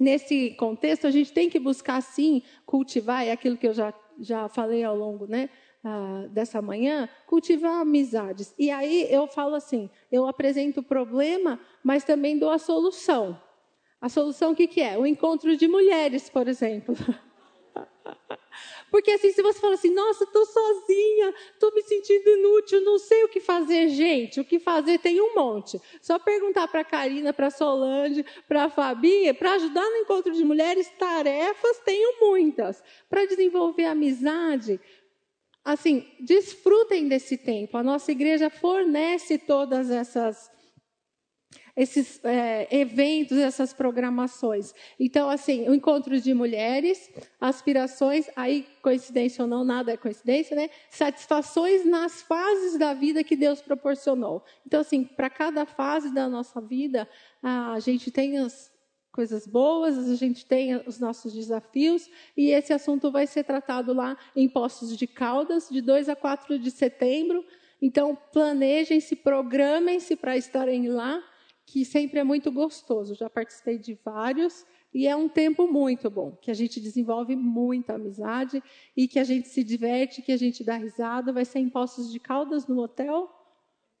nesse contexto, a gente tem que buscar, sim, cultivar, é aquilo que eu já, já falei ao longo né, ah, dessa manhã, cultivar amizades. E aí eu falo assim: eu apresento o problema, mas também dou a solução. A solução o que, que é? O encontro de mulheres, por exemplo. Porque assim, se você fala assim, nossa, estou sozinha, estou me sentindo inútil, não sei o que fazer, gente, o que fazer tem um monte. Só perguntar para a Karina, para a Solange, para a Fabi, para ajudar no encontro de mulheres, tarefas tenho muitas. Para desenvolver amizade, assim, desfrutem desse tempo. A nossa igreja fornece todas essas esses é, eventos, essas programações. Então, assim, o encontro de mulheres, aspirações, aí coincidência ou não, nada é coincidência, né? Satisfações nas fases da vida que Deus proporcionou. Então, assim, para cada fase da nossa vida, a gente tem as, coisas boas, a gente tem os nossos desafios, e esse assunto vai ser tratado lá em Poços de Caldas, de 2 a 4 de setembro. Então, planejem-se, programem-se para estarem lá, que sempre é muito gostoso. Já participei de vários, e é um tempo muito bom, que a gente desenvolve muita amizade e que a gente se diverte, que a gente dá risada. Vai ser em Poços de Caldas, no hotel.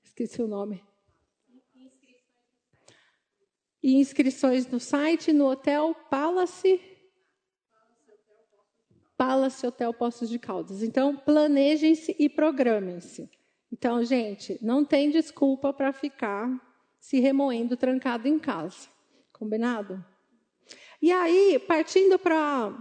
Esqueci o nome. E inscrições no site, no hotel Palace. Palace Hotel Poços de Caldas. Então, planejem-se e programem-se. Então, gente, não tem desculpa para ficar se remoendo trancado em casa. Combinado? E aí, partindo para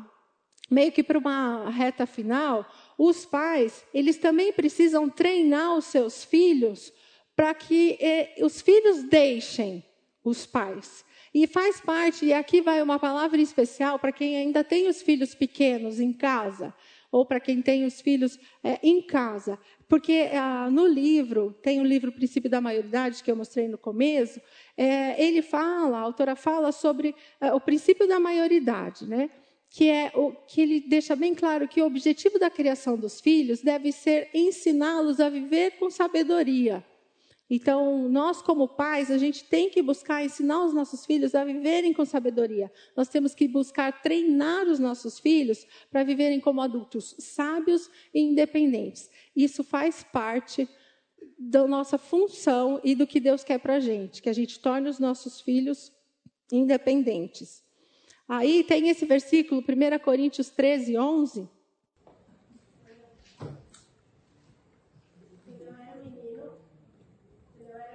meio que para uma reta final, os pais, eles também precisam treinar os seus filhos para que eh, os filhos deixem os pais. E faz parte, e aqui vai uma palavra especial para quem ainda tem os filhos pequenos em casa, ou para quem tem os filhos é, em casa. Porque ah, no livro, tem o livro Princípio da Maioridade, que eu mostrei no começo, é, ele fala, a autora fala sobre é, o princípio da maioridade, né? que é o que ele deixa bem claro que o objetivo da criação dos filhos deve ser ensiná-los a viver com sabedoria. Então, nós como pais, a gente tem que buscar ensinar os nossos filhos a viverem com sabedoria. Nós temos que buscar treinar os nossos filhos para viverem como adultos sábios e independentes. Isso faz parte da nossa função e do que Deus quer para a gente, que a gente torne os nossos filhos independentes. Aí tem esse versículo, 1 Coríntios 13, 11.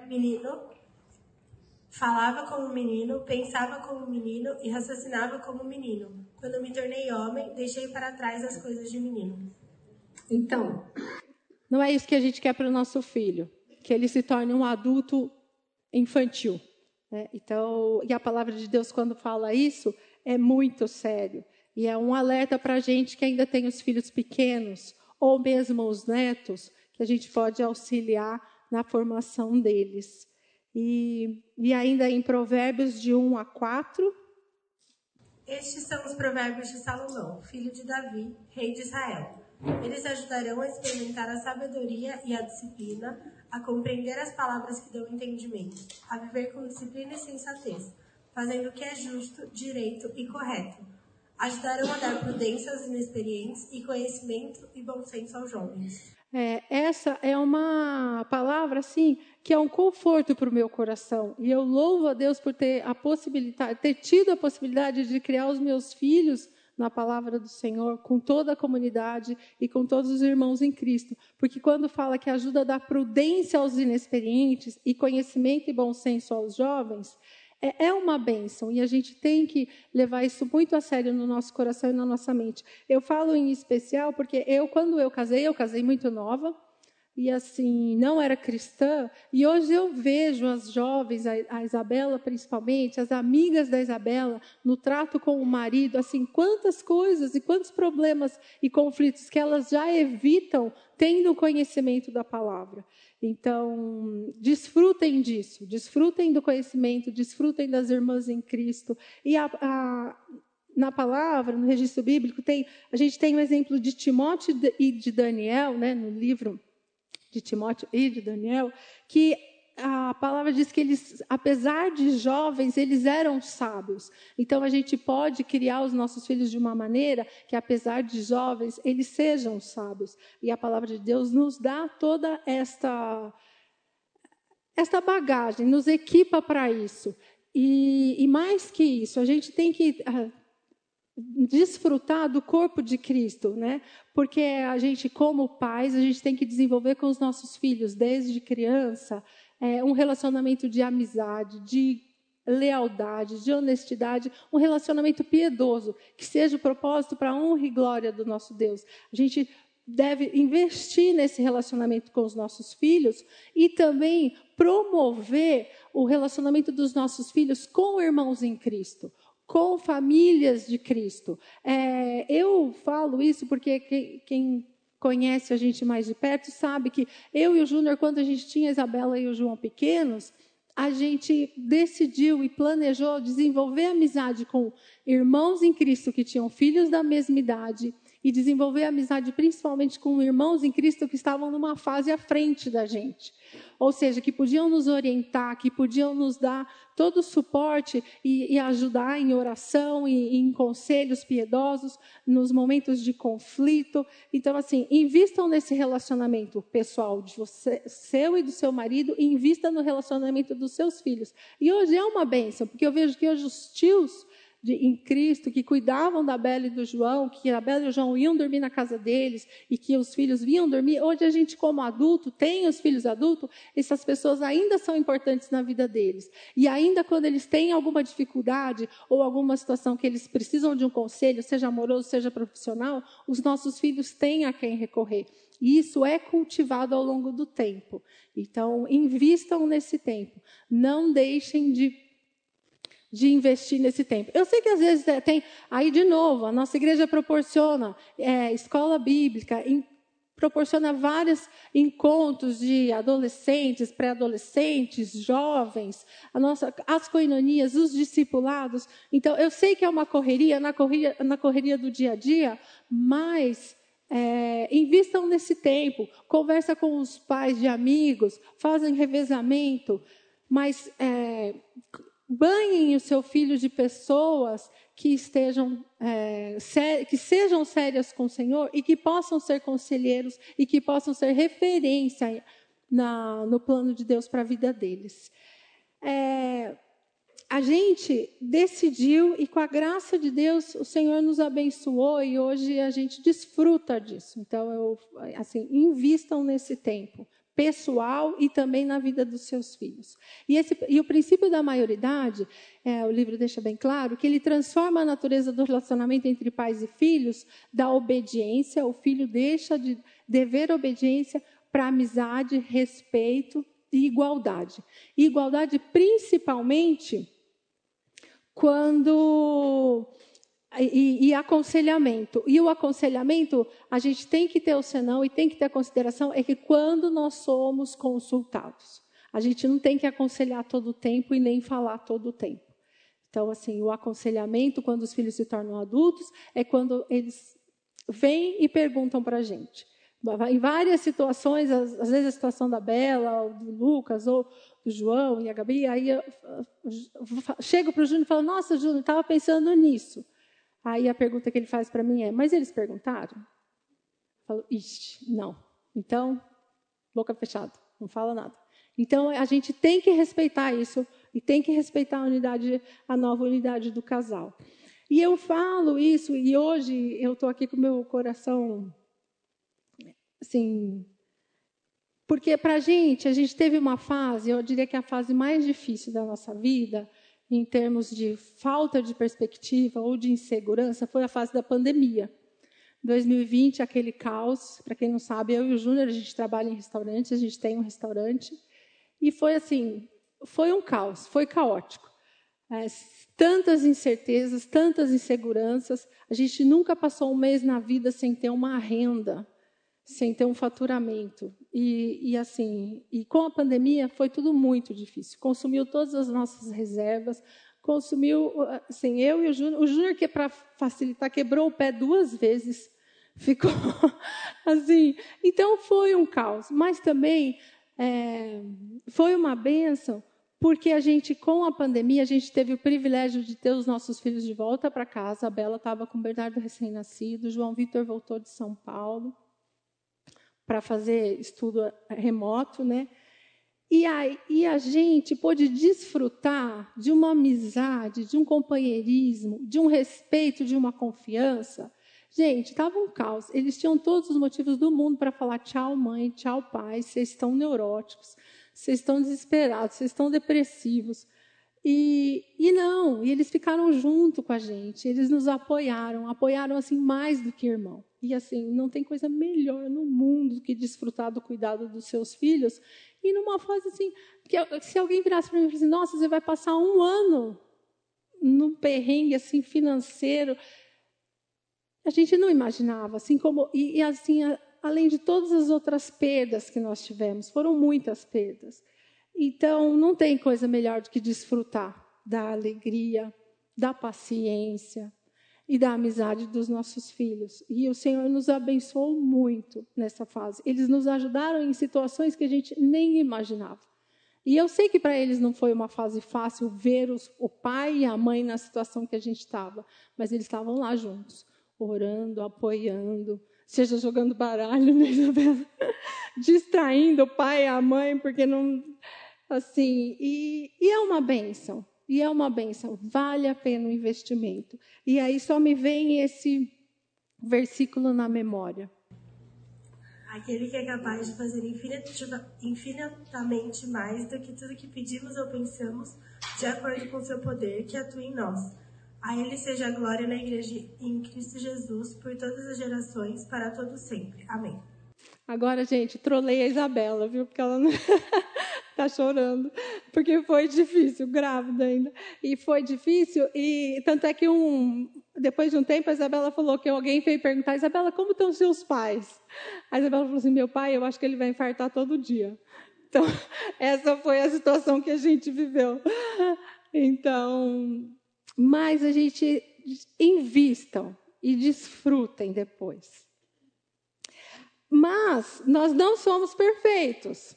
Menino, falava como menino, pensava como menino e raciocinava como menino. Quando me tornei homem, deixei para trás as coisas de menino. Então, não é isso que a gente quer para o nosso filho, que ele se torne um adulto infantil. Né? Então, e a palavra de Deus, quando fala isso, é muito sério. E é um alerta para a gente que ainda tem os filhos pequenos, ou mesmo os netos, que a gente pode auxiliar na formação deles. E, e ainda em Provérbios de 1 a 4. Estes são os provérbios de Salomão, filho de Davi, rei de Israel. Eles ajudarão a experimentar a sabedoria e a disciplina, a compreender as palavras que dão entendimento, a viver com disciplina e sensatez, fazendo o que é justo, direito e correto. Ajudarão a dar prudência aos inexperientes e conhecimento e bom senso aos jovens. É, essa é uma palavra assim que é um conforto para o meu coração e eu louvo a Deus por ter a possibilidade, ter tido a possibilidade de criar os meus filhos na palavra do Senhor, com toda a comunidade e com todos os irmãos em Cristo. Porque quando fala que ajuda a dar prudência aos inexperientes e conhecimento e bom senso aos jovens, é, é uma bênção e a gente tem que levar isso muito a sério no nosso coração e na nossa mente. Eu falo em especial porque eu, quando eu casei, eu casei muito nova, e assim, não era cristã, e hoje eu vejo as jovens, a, Isabela principalmente, as amigas da Isabela, no trato com o marido, assim, quantas coisas e quantos problemas e conflitos que elas já evitam tendo conhecimento da palavra. Então, desfrutem disso, desfrutem do conhecimento, desfrutem das irmãs em Cristo. E a, a, na palavra, no registro bíblico, tem, a gente tem o um exemplo de Timóteo e de Daniel, né, no livro de Timóteo e de Daniel, que a palavra diz que eles, apesar de jovens, eles eram sábios. Então a gente pode criar os nossos filhos de uma maneira que, apesar de jovens, eles sejam sábios. E a palavra de Deus nos dá toda esta esta bagagem, nos equipa para isso. E, e, mais que isso, a gente tem que uh, desfrutar do corpo de Cristo, né? Porque a gente, como pais, a gente tem que desenvolver com os nossos filhos, desde criança, é, um relacionamento de amizade, de lealdade, de honestidade, um relacionamento piedoso, que seja o propósito para a honra e glória do nosso Deus. A gente deve investir nesse relacionamento com os nossos filhos e também promover o relacionamento dos nossos filhos com irmãos em Cristo com famílias de Cristo. É, eu falo isso porque quem, quem conhece a gente mais de perto sabe que eu e o Júnior, quando a gente tinha a Isabela e o João pequenos, a gente decidiu e planejou desenvolver amizade com irmãos em Cristo que tinham filhos da mesma idade e desenvolver amizade principalmente com irmãos em Cristo que estavam numa fase à frente da gente. Ou seja, que podiam nos orientar, que podiam nos dar todo o suporte e, e ajudar em oração e em conselhos piedosos nos momentos de conflito. Então, assim, invistam nesse relacionamento pessoal de você, seu e do seu marido e invista no relacionamento dos seus filhos. E hoje é uma bênção, porque eu vejo que hoje os tios de, em Cristo, que cuidavam da Bela e do João, que a Bela e o João iam dormir na casa deles e que os filhos vinham dormir. Hoje a gente, como adulto, tem os filhos adultos, essas pessoas ainda são importantes na vida deles. E ainda quando eles têm alguma dificuldade ou alguma situação que eles precisam de um conselho, seja amoroso, seja profissional, os nossos filhos têm a quem recorrer. E isso é cultivado ao longo do tempo. Então, invistam nesse tempo. Não deixem de de investir nesse tempo. Eu sei que às vezes é, tem, aí de novo, a nossa igreja proporciona é, escola bíblica, em, proporciona vários encontros de adolescentes, pré-adolescentes, jovens, nossa, as coinonias, os discipulados. Então, eu sei que é uma correria, na correria, na correria do dia a dia, mas é, invistam nesse tempo, conversa com os pais de amigos, fazem revezamento, mas é, banhem o seu filho de pessoas que estejam é, que sejam sérias com o Senhor e que possam ser conselheiros e que possam ser referência na, no plano de Deus para a vida deles. É, a gente decidiu e com a graça de Deus o Senhor nos abençoou e hoje a gente desfruta disso. Então eu assim invistam nesse tempo pessoal e também na vida dos seus filhos. E, esse, e o princípio da maioridade, é, o livro deixa bem claro, que ele transforma a natureza do relacionamento entre pais e filhos da obediência, o filho deixa de dever obediência para amizade, respeito e igualdade. E igualdade principalmente quando e, e, aconselhamento. E o aconselhamento, a gente tem que ter o senão e tem que ter a consideração, é que quando nós somos consultados, a gente não tem que aconselhar todo o tempo e nem falar todo o tempo. Então, assim, o aconselhamento, quando os filhos se tornam adultos, é quando eles vêm e perguntam para a gente. Em várias situações, às vezes a situação da Bela, ou do Lucas, ou do João e a Gabi, aí eu, eu chego para o Júnior e falo, nossa, Júnior, estava pensando nisso. Aí a pergunta que ele faz para mim é: Mas eles perguntaram? Eu falo: Ixi, não. Então, boca fechada, não fala nada. Então a gente tem que respeitar isso e tem que respeitar a unidade, a nova unidade do casal. E eu falo isso e hoje eu estou aqui com meu coração, assim, porque para a gente, a gente teve uma fase, eu diria que é a fase mais difícil da nossa vida, em termos de falta de perspectiva ou de insegurança foi a fase da pandemia. 2020, aquele caos, para quem não sabe, eu e o Júnior, a gente trabalha em restaurantes, a gente tem um restaurante, e foi assim, foi um caos, foi caótico. É, tantas incertezas, tantas inseguranças, a gente nunca passou um mês na vida sem ter uma renda, sem ter um faturamento. E, e, assim, e com a pandemia foi tudo muito difícil. Consumiu todas as nossas reservas, consumiu, assim, eu e o Júnior, o Júnior que para facilitar quebrou o pé duas vezes, ficou assim. Então foi um caos, mas também é, foi uma benção porque a gente, com a pandemia, a gente teve o privilégio de ter os nossos filhos de volta para casa. A Bela estava com o Bernardo recém-nascido, João Vitor voltou de São Paulo para fazer estudo remoto, né? E a, e a gente pôde desfrutar de uma amizade, de um companheirismo, de um respeito, de uma confiança. Gente, estava um caos. Eles tinham todos os motivos do mundo para falar tchau, mãe, tchau, pai, vocês estão neuróticos, vocês estão desesperados, vocês estão depressivos. E, e não, e eles ficaram junto com a gente, eles nos apoiaram, apoiaram assim mais do que irmão. E assim, não tem coisa melhor no mundo do que desfrutar do cuidado dos seus filhos. E numa fase assim, que se alguém virasse para mim e falasse, nossa, você vai passar um ano num perrengue assim financeiro, a gente não imaginava, assim como e, e assim, a, além de todas as outras perdas que nós tivemos, foram muitas perdas. Então, não tem coisa melhor do que desfrutar da alegria, da paciência e da amizade dos nossos filhos. E o Senhor nos abençoou muito nessa fase. Eles nos ajudaram em situações que a gente nem imaginava. E eu sei que para eles não foi uma fase fácil ver os, o pai e a mãe na situação que a gente estava, mas eles estavam lá juntos, orando, apoiando, seja jogando baralho, né, distraindo o pai e a mãe, porque não. Assim, e, e é uma bênção. E é uma benção, vale a pena o investimento. E aí só me vem esse versículo na memória. Aquele que é capaz de fazer infinitamente mais do que tudo que pedimos ou pensamos, de acordo com seu poder que atua em nós. A Ele seja a glória na Igreja em Cristo Jesus, por todas as gerações, para todos sempre. Amém. Agora, gente, trolei a Isabela, viu? Porque ela não... está chorando, porque foi difícil, grávida ainda. E foi difícil, e tanto é que um, depois de um tempo a Isabela falou que alguém veio perguntar, Isabela, como estão seus pais? A Isabela falou assim, meu pai, eu acho que ele vai infartar todo dia. Então, essa foi a situação que a gente viveu. Então, mas a gente invistam e desfrutem depois. Mas nós não somos perfeitos.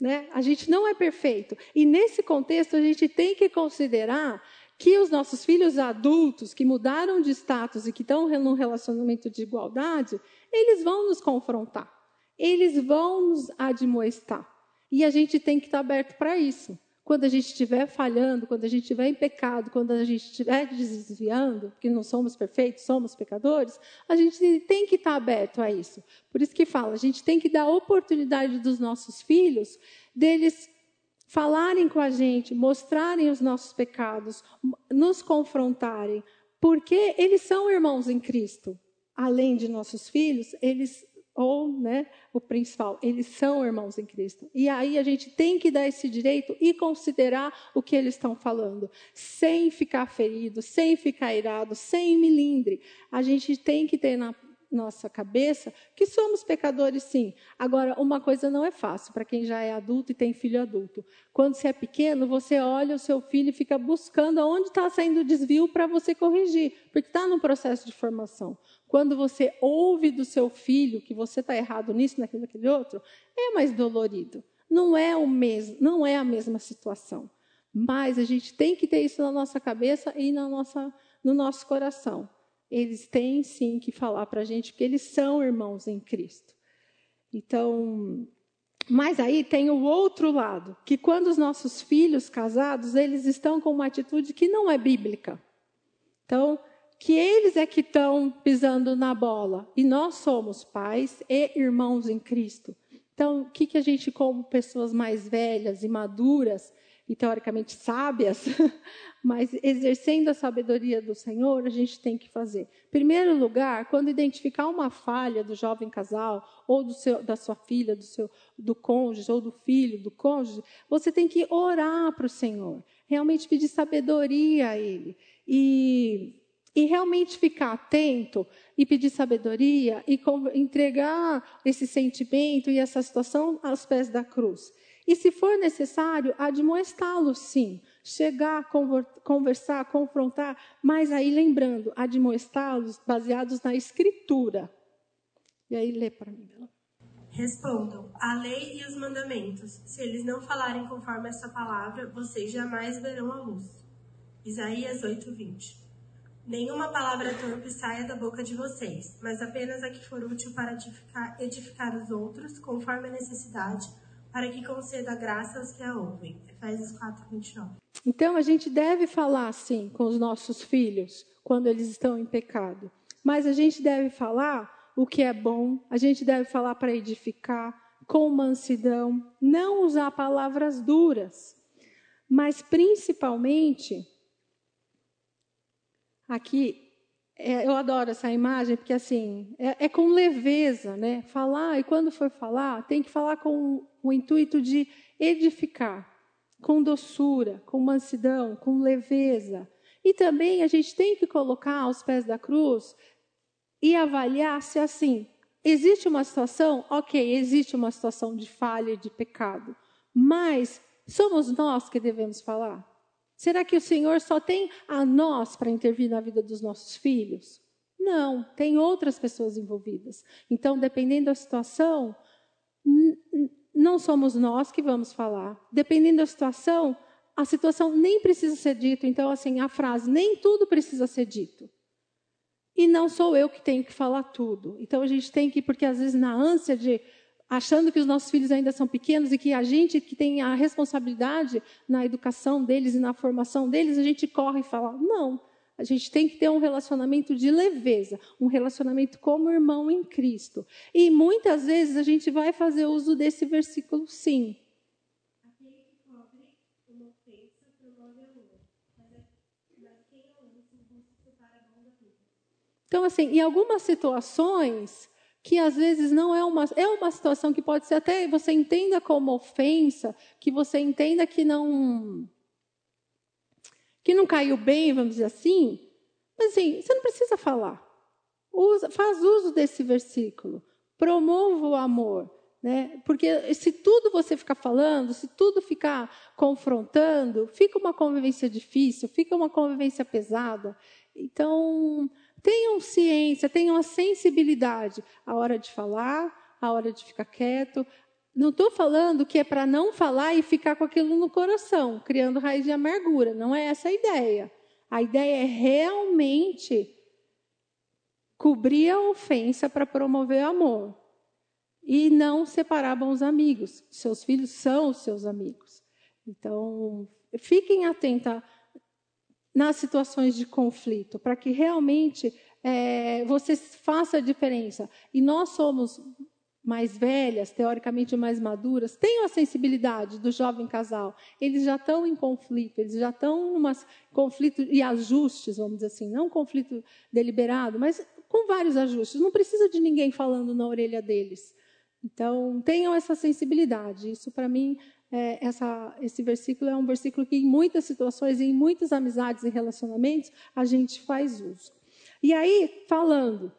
Né? A gente não é perfeito. E nesse contexto, a gente tem que considerar que os nossos filhos adultos que mudaram de status e que estão num relacionamento de igualdade, eles vão nos confrontar, eles vão nos admoestar. E a gente tem que estar aberto para isso. Quando a gente estiver falhando, quando a gente estiver em pecado, quando a gente estiver desviando, porque não somos perfeitos, somos pecadores, a gente tem que estar aberto a isso. Por isso que fala, a gente tem que dar oportunidade dos nossos filhos deles falarem com a gente, mostrarem os nossos pecados, nos confrontarem, porque eles são irmãos em Cristo. Além de nossos filhos, eles ou né, o principal, eles são irmãos em Cristo. E aí a gente tem que dar esse direito e considerar o que eles estão falando, sem ficar ferido, sem ficar irado, sem milindre. A gente tem que ter na nossa cabeça que somos pecadores sim. Agora, uma coisa não é fácil para quem já é adulto e tem filho adulto. Quando você é pequeno, você olha o seu filho e fica buscando aonde está saindo o desvio para você corrigir, porque está no processo de formação. Quando você ouve do seu filho que você está errado nisso, naquilo, naquele outro, é mais dolorido. Não é o mesmo, não é a mesma situação. Mas a gente tem que ter isso na nossa cabeça e na nossa, no nosso coração. Eles têm sim que falar para a gente que eles são irmãos em Cristo. Então, mas aí tem o outro lado, que quando os nossos filhos casados, eles estão com uma atitude que não é bíblica. Então, que eles é que estão pisando na bola e nós somos pais e irmãos em Cristo. Então, o que, que a gente, como pessoas mais velhas e maduras e teoricamente sábias, mas exercendo a sabedoria do Senhor, a gente tem que fazer. Em primeiro lugar, quando identificar uma falha do jovem casal, ou seu, da sua filha, do, seu, do cônjuge, ou do filho do cônjuge, você tem que orar para o Senhor, realmente pedir sabedoria a Ele. E e realmente ficar atento e pedir sabedoria e entregar esse sentimento e essa situação aos pés da cruz. E se for necessário, admoestá-lo sim, chegar, conversar, confrontar, mas aí lembrando, admoestá-los baseados na escritura. E aí lê para mim, Bela. Respondam: a lei e os mandamentos. Se eles não falarem conforme essa palavra, vocês jamais verão a luz. Isaías 8:20. Nenhuma palavra torpe saia da boca de vocês, mas apenas a que for útil para edificar, edificar os outros, conforme a necessidade, para que conceda graça aos que a ouvem. Efésios 4, 29. Então a gente deve falar assim com os nossos filhos quando eles estão em pecado. Mas a gente deve falar o que é bom, a gente deve falar para edificar, com mansidão, não usar palavras duras, mas principalmente Aqui, é, eu adoro essa imagem, porque assim, é, é, com leveza, né? Falar, e quando for falar, tem que falar com o intuito de edificar, com doçura, com mansidão, com leveza. E também a gente tem que colocar aos pés da cruz e avaliar se assim, existe uma situação, ok, existe uma situação de falha, de pecado, mas somos nós que devemos falar? Será que o Senhor só tem a nós para intervir na vida dos nossos filhos? Não, tem outras pessoas envolvidas. Então, dependendo da situação, não somos nós que vamos falar. Dependendo da situação, a situação nem precisa ser dita. Então, assim, a frase, nem tudo precisa ser dito. E não sou eu que tenho que falar tudo. Então, a gente tem que, porque às vezes na ânsia de achando que os nossos filhos ainda são pequenos e que a gente que tem a responsabilidade na educação deles e na formação deles, a gente corre e fala: não, a gente tem que ter um relacionamento de leveza, um relacionamento como irmão em Cristo. E muitas vezes a gente vai fazer uso desse versículo, sim. Então, assim, em algumas situações, que às vezes não é uma é uma situação que pode ser até você entenda como ofensa, que você entenda que não que não caiu bem, vamos dizer assim, mas assim, você não precisa falar. Usa, faz uso desse versículo. Promova o amor, né? Porque se tudo você ficar falando, se tudo ficar confrontando, fica uma convivência difícil, fica uma convivência pesada. Então, Tenham ciência, tenham a sensibilidade, a hora de falar, a hora de ficar quieto. Não estou falando que é para não falar e ficar com aquilo no coração, criando raiz de amargura. Não é essa a ideia. A ideia é realmente cobrir a ofensa para promover amor. E não separar bons amigos. Seus filhos são os seus amigos. Então, fiquem atentos nas situações de conflito, para que realmente é, você faça a diferença. E nós somos mais velhas, teoricamente mais maduras, tenham a sensibilidade do jovem casal. Eles já estão em conflito, eles já estão em conflito e ajustes, vamos dizer assim, não conflito deliberado, mas com vários ajustes. Não precisa de ninguém falando na orelha deles. Então, tenham essa sensibilidade. Isso, para mim, é, essa, esse versículo é um versículo que, em muitas situações, em muitas amizades e relacionamentos, a gente faz uso. E aí, falando,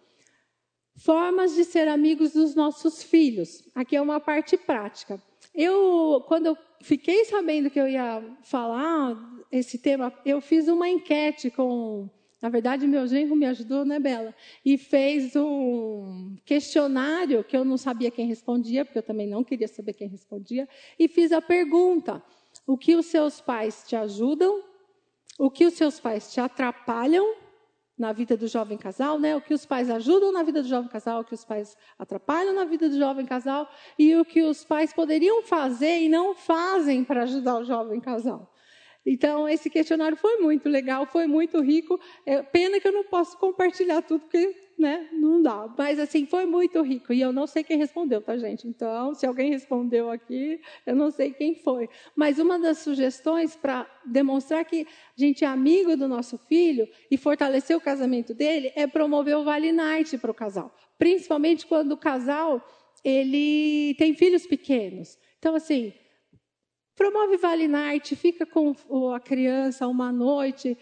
formas de ser amigos dos nossos filhos. Aqui é uma parte prática. Eu, quando eu fiquei sabendo que eu ia falar esse tema, eu fiz uma enquete com na verdade, meu genro me ajudou, né, Bela? E fez um questionário que eu não sabia quem respondia, porque eu também não queria saber quem respondia, e fiz a pergunta: o que os seus pais te ajudam? O que os seus pais te atrapalham na vida do jovem casal, né? O que os pais ajudam na vida do jovem casal, o que os pais atrapalham na vida do jovem casal e o que os pais poderiam fazer e não fazem para ajudar o jovem casal. Então, esse questionário foi muito legal, foi muito rico. É, pena que eu não posso compartilhar tudo, porque né, não dá. Mas, assim, foi muito rico. E eu não sei quem respondeu, tá, gente? Então, se alguém respondeu aqui, eu não sei quem foi. Mas uma das sugestões para demonstrar que a gente é amigo do nosso filho e fortalecer o casamento dele é promover o Vale Night para o casal. Principalmente quando o casal ele tem filhos pequenos. Então, assim, Promove Vale Night, fica com a criança uma noite.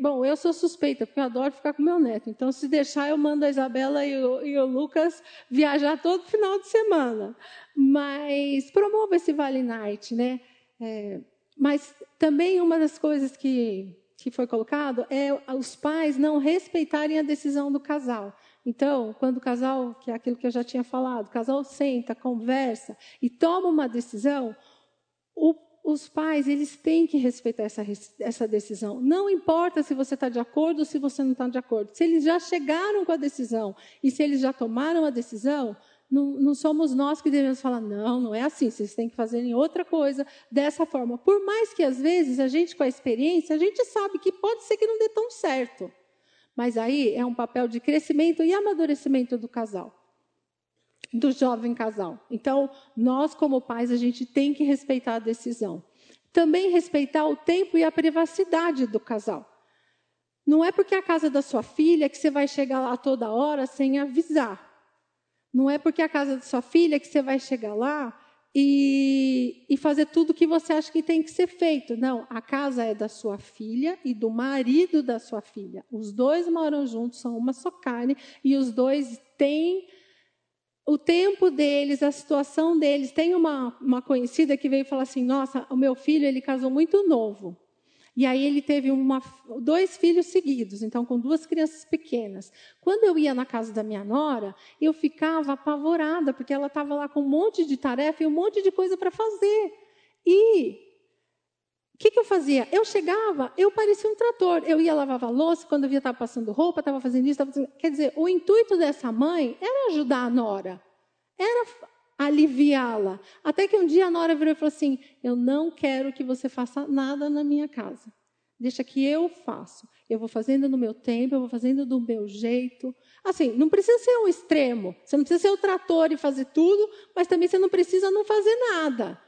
Bom, eu sou suspeita, porque eu adoro ficar com meu neto. Então, se deixar, eu mando a Isabela e o, e o Lucas viajar todo final de semana. Mas promova esse Vale Night, né? É, mas também uma das coisas que, que foi colocado é os pais não respeitarem a decisão do casal. Então, quando o casal, que é aquilo que eu já tinha falado, o casal senta, conversa e toma uma decisão, o, os pais eles têm que respeitar essa, essa decisão. Não importa se você está de acordo ou se você não está de acordo. Se eles já chegaram com a decisão e se eles já tomaram a decisão, não, não, somos nós que devemos falar, não, não é assim, vocês têm que fazer em outra coisa, dessa forma. Por mais que às vezes a gente, com a experiência, a gente sabe que pode ser que não dê tão certo. Mas aí é um papel de crescimento e amadurecimento do casal do jovem casal. Então, nós como pais, a gente tem que respeitar a decisão. Também respeitar o tempo e a privacidade do casal. Não é porque é a casa da sua filha que você vai chegar lá toda hora sem avisar. Não é porque é a casa da sua filha que você vai chegar lá e, e fazer tudo o que você acha que tem que ser feito. Não, a casa é da sua filha e do marido da sua filha. Os dois moram juntos, são uma só carne, e os dois têm o tempo deles, a situação deles. Tem uma, uma conhecida que veio falar assim: Nossa, o meu filho ele casou muito novo. E aí ele teve uma, dois filhos seguidos, então com duas crianças pequenas. Quando eu ia na casa da minha nora, eu ficava apavorada, porque ela estava lá com um monte de tarefa e um monte de coisa para fazer. E o que, que, eu fazia? Eu chegava, eu parecia um trator. Eu ia lavar a louça, quando eu via estava passando roupa, estava fazendo isso, estava fazendo... Quer dizer, o intuito dessa mãe era ajudar a nora. Era aliviá-la. Até que um dia a Nora virou e falou assim: Eu não quero que você faça nada na minha casa. Deixa que eu faço. Eu vou fazendo no meu tempo, eu vou fazendo do meu jeito. Assim, não precisa ser um extremo. Você não precisa ser o trator e fazer tudo, mas também você não precisa não fazer nada.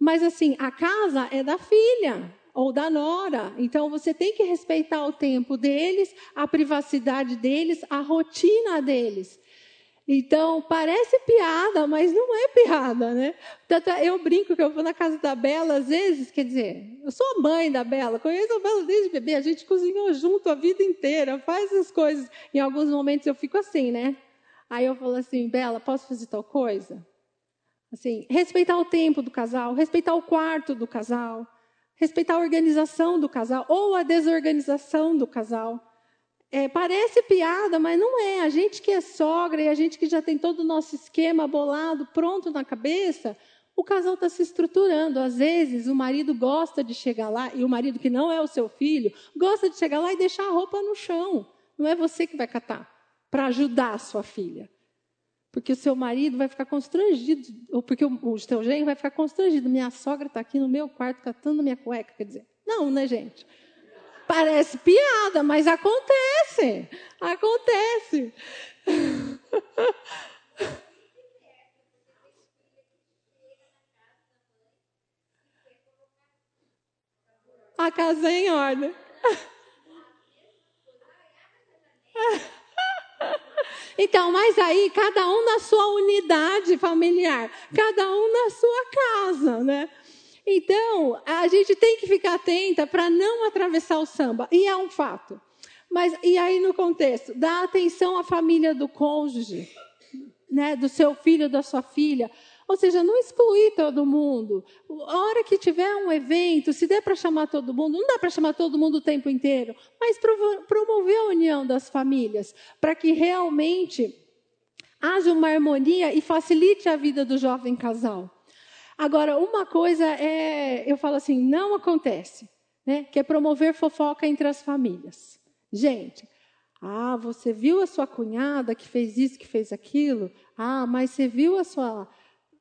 Mas assim, a casa é da filha ou da nora. Então você tem que respeitar o tempo deles, a privacidade deles, a rotina deles. Então, parece piada, mas não é piada, né? É, eu brinco que eu vou na casa da Bela, às vezes, quer dizer, eu sou a mãe da Bela, conheço a Bela desde bebê, a gente cozinhou junto a vida inteira, faz as coisas. Em alguns momentos eu fico assim, né? Aí eu falo assim, Bela, posso fazer tal coisa? Assim, respeitar o tempo do casal, respeitar o quarto do casal, respeitar a organização do casal ou a desorganização do casal. É, parece piada, mas não é. A gente que é sogra e a gente que já tem todo o nosso esquema bolado, pronto na cabeça, o casal está se estruturando. Às vezes, o marido gosta de chegar lá, e o marido que não é o seu filho, gosta de chegar lá e deixar a roupa no chão. Não é você que vai catar para ajudar a sua filha. Porque o seu marido vai ficar constrangido, ou porque o, seu genro vai ficar constrangido. Minha sogra está aqui no meu quarto catando minha cueca. Quer dizer, não, né, gente? Parece piada, mas acontece. Acontece. A casa é em ordem. Então, mas aí, cada um na sua unidade familiar, cada um na sua casa, né? Então, a gente tem que ficar atenta para não atravessar o samba. E é um fato. Mas e aí no contexto, dá atenção à família do cônjuge, né, do seu filho, da sua filha. Ou seja, não excluir todo mundo. A hora que tiver um evento, se der para chamar todo mundo, não dá para chamar todo mundo o tempo inteiro, mas promover a união das famílias, para que realmente haja uma harmonia e facilite a vida do jovem casal. Agora, uma coisa é, eu falo assim, não acontece, né? Que é promover fofoca entre as famílias. Gente, ah, você viu a sua cunhada que fez isso, que fez aquilo? Ah, mas você viu a sua,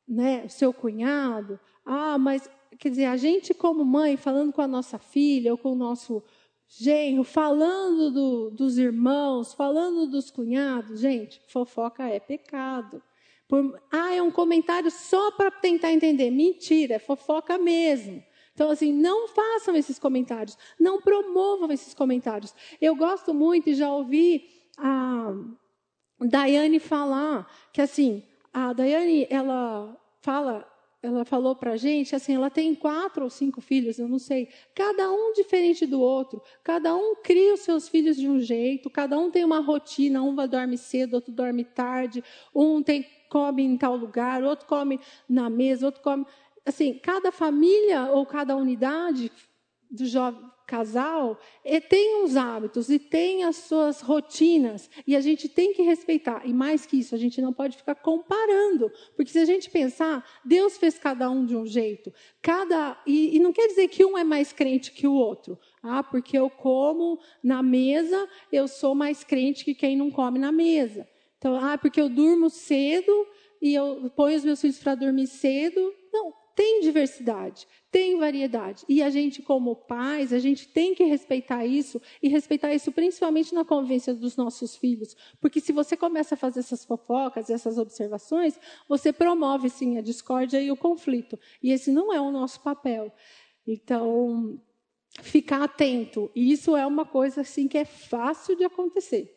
né, o seu cunhado? Ah, mas quer dizer, a gente como mãe falando com a nossa filha ou com o nosso genro, falando do, dos irmãos, falando dos cunhados, gente, fofoca é pecado. Por, ah, é um comentário só para tentar entender. Mentira, é fofoca mesmo. Então, assim, não façam esses comentários, não promovam esses comentários. Eu gosto muito e já ouvi a Daiane falar que, assim, a Daiane, ela fala, ela falou para gente, assim, ela tem quatro ou cinco filhos, eu não sei, cada um diferente do outro, cada um cria os seus filhos de um jeito, cada um tem uma rotina, um dormir cedo, outro dorme tarde, um tem come em tal lugar, outro come na mesa, outro come. Assim, cada família ou cada unidade do jovem casal tem uns hábitos e tem as suas rotinas e a gente tem que respeitar. E mais que isso, a gente não pode ficar comparando, porque se a gente pensar, Deus fez cada um de um jeito, cada e, e não quer dizer que um é mais crente que o outro. Ah, porque eu como na mesa, eu sou mais crente que quem não come na mesa. Então, ah, porque eu durmo cedo e eu ponho os meus filhos para dormir cedo. Tem diversidade, tem variedade. E a gente, como pais, a gente tem que respeitar isso e respeitar isso principalmente na convivência dos nossos filhos. Porque se você começa a fazer essas fofocas, essas observações, você promove sim a discórdia e o conflito. E esse não é o nosso papel. Então, ficar atento. E isso é uma coisa assim que é fácil de acontecer.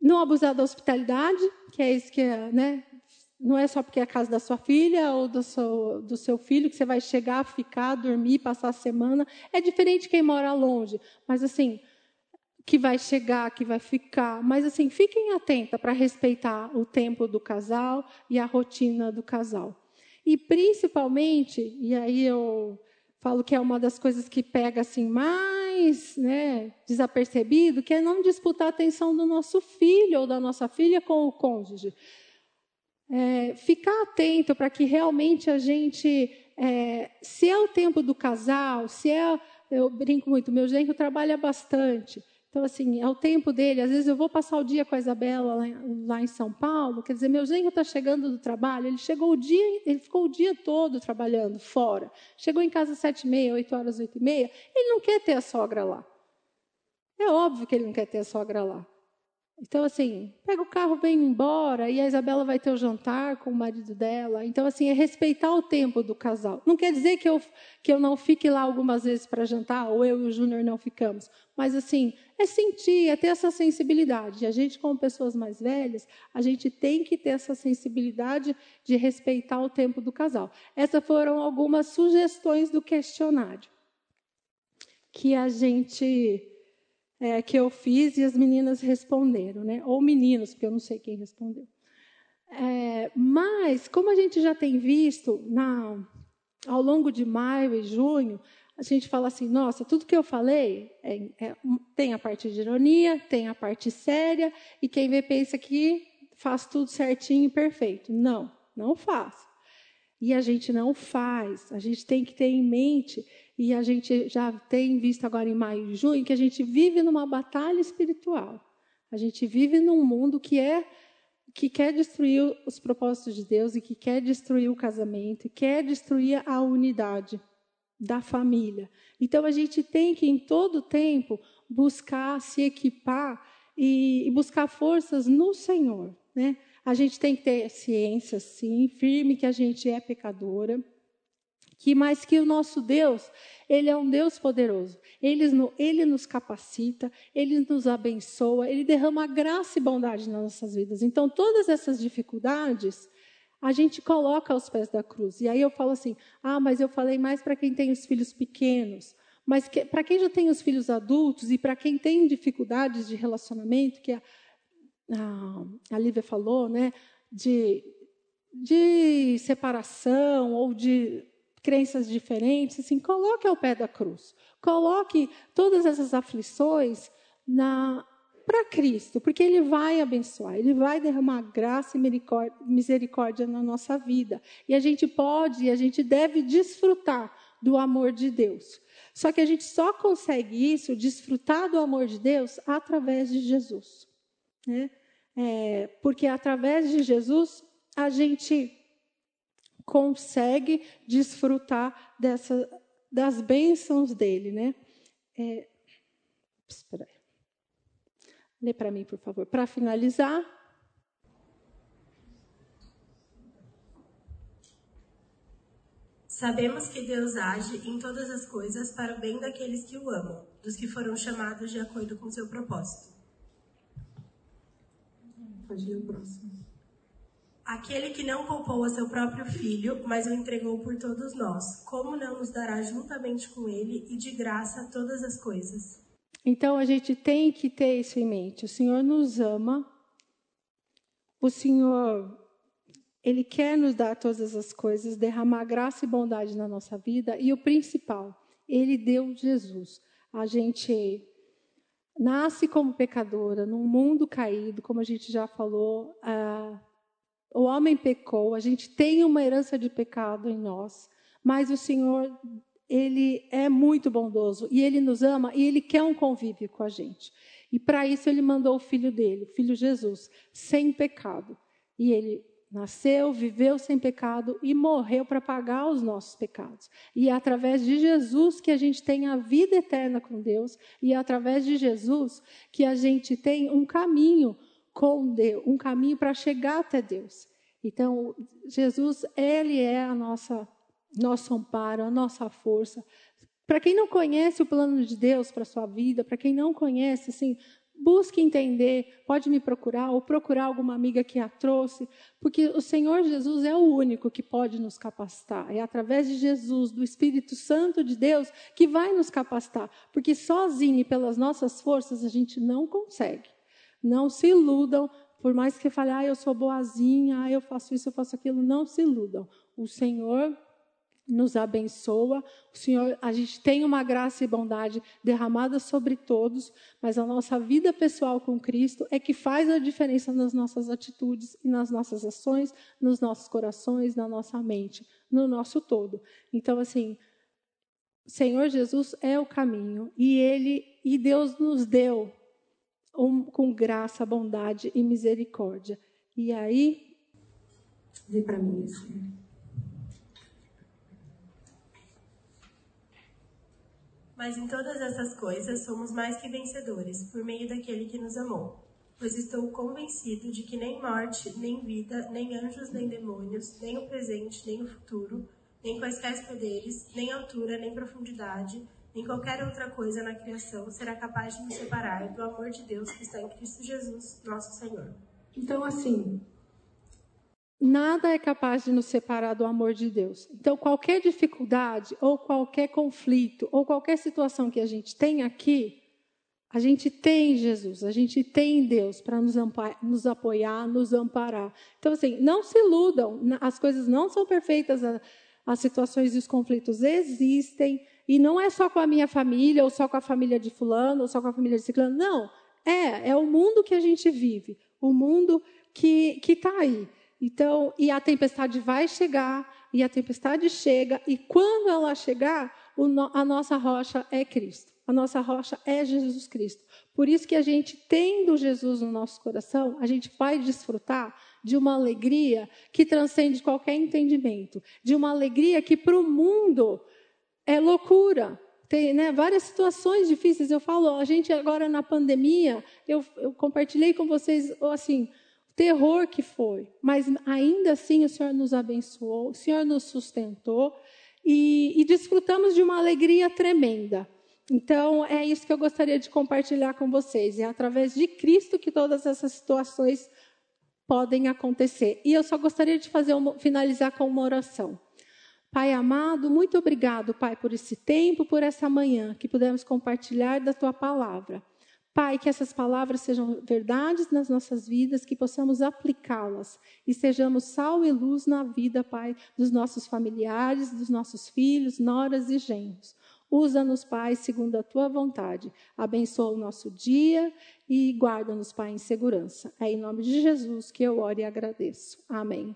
Não abusar da hospitalidade, que é isso que é, né? Não é só porque é a casa da sua filha ou do seu, do seu filho que você vai chegar, ficar, dormir, passar a semana. É diferente quem mora longe. Mas, assim, que vai chegar, que vai ficar. Mas assim, fiquem atentas para respeitar o tempo do casal e a rotina do casal. E principalmente, e aí eu falo que é uma das coisas que pega assim mais, né, desapercebido, que é não disputar a atenção do nosso filho ou da nossa filha com o cônjuge. É, ficar atento para que realmente a gente, é, se é o tempo do casal, se é, eu brinco muito, meu genro trabalha bastante. Então, assim, é o tempo dele. Às vezes eu vou passar o dia com a Isabela lá, lá em São Paulo. Quer dizer, meu genro está chegando do trabalho. Ele chegou o dia, ele ficou o dia todo trabalhando fora. Chegou em casa às sete e meia, oito horas, oito e meia. Ele não quer ter a sogra lá. É óbvio que ele não quer ter a sogra lá. Então, assim, pega o carro, vem embora, e a Isabela vai ter o jantar com o marido dela. Então, assim, é respeitar o tempo do casal. Não quer dizer que eu, que eu não fique lá algumas vezes para jantar, ou eu e o Júnior não ficamos. Mas, assim, é sentir, é ter essa sensibilidade. E a gente, como pessoas mais velhas, a gente tem que ter essa sensibilidade de respeitar o tempo do casal. Essas foram algumas sugestões do questionário que a gente é, que eu fiz e as meninas responderam, né? Ou meninos, porque eu não sei quem respondeu. É, mas, como a gente já tem visto na, ao longo de maio e junho, a gente fala assim: nossa, tudo que eu falei é, é, tem a parte de ironia, tem a parte séria, e quem vê pensa que faz tudo certinho e perfeito. Não, não faz. E a gente não faz. A gente tem que ter em mente e a gente já tem visto agora em maio e junho que a gente vive numa batalha espiritual. A gente vive num mundo que é que quer destruir os propósitos de Deus e que quer destruir o casamento, quer destruir a unidade da família. Então a gente tem que em todo tempo buscar se equipar e, e buscar forças no Senhor, né? A gente tem que ter ciência, sim, firme que a gente é pecadora que mais que o nosso Deus, ele é um Deus poderoso. Ele, ele nos capacita, ele nos abençoa, ele derrama graça e bondade nas nossas vidas. Então, todas essas dificuldades, a gente coloca aos pés da cruz. E aí eu falo assim: ah, mas eu falei mais para quem tem os filhos pequenos. Mas para quem já tem os filhos adultos e para quem tem dificuldades de relacionamento, que a, a, a Lívia falou, né, de, de separação ou de crenças diferentes, assim, coloque ao pé da cruz. Coloque todas essas aflições na para Cristo, porque Ele vai abençoar, Ele vai derramar graça e misericórdia na nossa vida. E a gente pode e a gente deve desfrutar do amor de Deus. Só que a gente só consegue isso, desfrutar do amor de Deus, através de Jesus. Né? É, porque através de Jesus a gente consegue desfrutar dessa, das bênçãos dele, né? É, espera aí. Lê para mim, por favor. Para finalizar. Sabemos que Deus age em todas as coisas para o bem daqueles que o amam, dos que foram chamados de acordo com seu propósito. Pode ir o próximo. Aquele que não poupou a seu próprio filho, mas o entregou por todos nós, como não nos dará juntamente com ele e de graça todas as coisas? Então a gente tem que ter isso em mente. O Senhor nos ama. O Senhor ele quer nos dar todas as coisas, derramar graça e bondade na nossa vida e o principal, ele deu Jesus. A gente nasce como pecadora num mundo caído, como a gente já falou, ah, o homem pecou, a gente tem uma herança de pecado em nós, mas o Senhor, ele é muito bondoso e ele nos ama e ele quer um convívio com a gente. E para isso ele mandou o filho dele, o filho Jesus, sem pecado. E ele nasceu, viveu sem pecado e morreu para pagar os nossos pecados. E é através de Jesus que a gente tem a vida eterna com Deus e é através de Jesus que a gente tem um caminho com Deus, um caminho para chegar até Deus. Então, Jesus, ele é a nossa nosso amparo, a nossa força. Para quem não conhece o plano de Deus para a sua vida, para quem não conhece, assim, Busque entender, pode me procurar ou procurar alguma amiga que a trouxe, porque o Senhor Jesus é o único que pode nos capacitar. É através de Jesus, do Espírito Santo de Deus, que vai nos capacitar, porque sozinho e pelas nossas forças a gente não consegue. Não se iludam, por mais que fale, ah, eu sou boazinha, ah, eu faço isso, eu faço aquilo, não se iludam. O Senhor nos abençoa. O Senhor, a gente tem uma graça e bondade derramada sobre todos, mas a nossa vida pessoal com Cristo é que faz a diferença nas nossas atitudes e nas nossas ações, nos nossos corações, na nossa mente, no nosso todo. Então, assim, Senhor Jesus é o caminho e ele e Deus nos deu um, com graça, bondade e misericórdia. E aí, vê para mim assim. Mas em todas essas coisas somos mais que vencedores, por meio daquele que nos amou. Pois estou convencido de que nem morte, nem vida, nem anjos, nem demônios, nem o presente, nem o futuro, nem quaisquer poderes, nem altura, nem profundidade, nem qualquer outra coisa na criação será capaz de nos separar do amor de Deus que está em Cristo Jesus, nosso Senhor. Então, assim, Nada é capaz de nos separar do amor de Deus. Então, qualquer dificuldade, ou qualquer conflito, ou qualquer situação que a gente tem aqui, a gente tem Jesus, a gente tem Deus para nos, nos, apoiar, nos amparar. Então, assim, não se iludam, as coisas não são perfeitas, as situações e os conflitos existem, e não é só com a minha família, ou só com a família de Fulano, ou só com a família de Ciclano, não. É, é o mundo que a gente vive, o mundo que está aí. Então, e a tempestade vai chegar, e a tempestade chega, e quando ela chegar, a nossa rocha é Cristo. A nossa rocha é Jesus Cristo. Por isso que a gente, tendo Jesus no nosso coração, a gente vai desfrutar de uma alegria que transcende qualquer entendimento, de uma alegria que para o mundo é loucura. Tem né, várias situações difíceis. Eu falo, a gente agora na pandemia, eu, eu compartilhei com vocês assim terror que foi, mas ainda assim o Senhor nos abençoou, o Senhor nos sustentou e, e desfrutamos de uma alegria tremenda. Então, é isso que eu gostaria de compartilhar com vocês. É através de Cristo que todas essas situações podem acontecer. E eu só gostaria de fazer finalizar com uma oração. Pai amado, muito obrigado, Pai, por esse tempo, por essa manhã que pudemos compartilhar da tua palavra. Pai, que essas palavras sejam verdades nas nossas vidas, que possamos aplicá-las e sejamos sal e luz na vida, Pai, dos nossos familiares, dos nossos filhos, noras e genros. Usa-nos, Pai, segundo a tua vontade. Abençoa o nosso dia e guarda-nos, Pai, em segurança. É em nome de Jesus que eu oro e agradeço. Amém.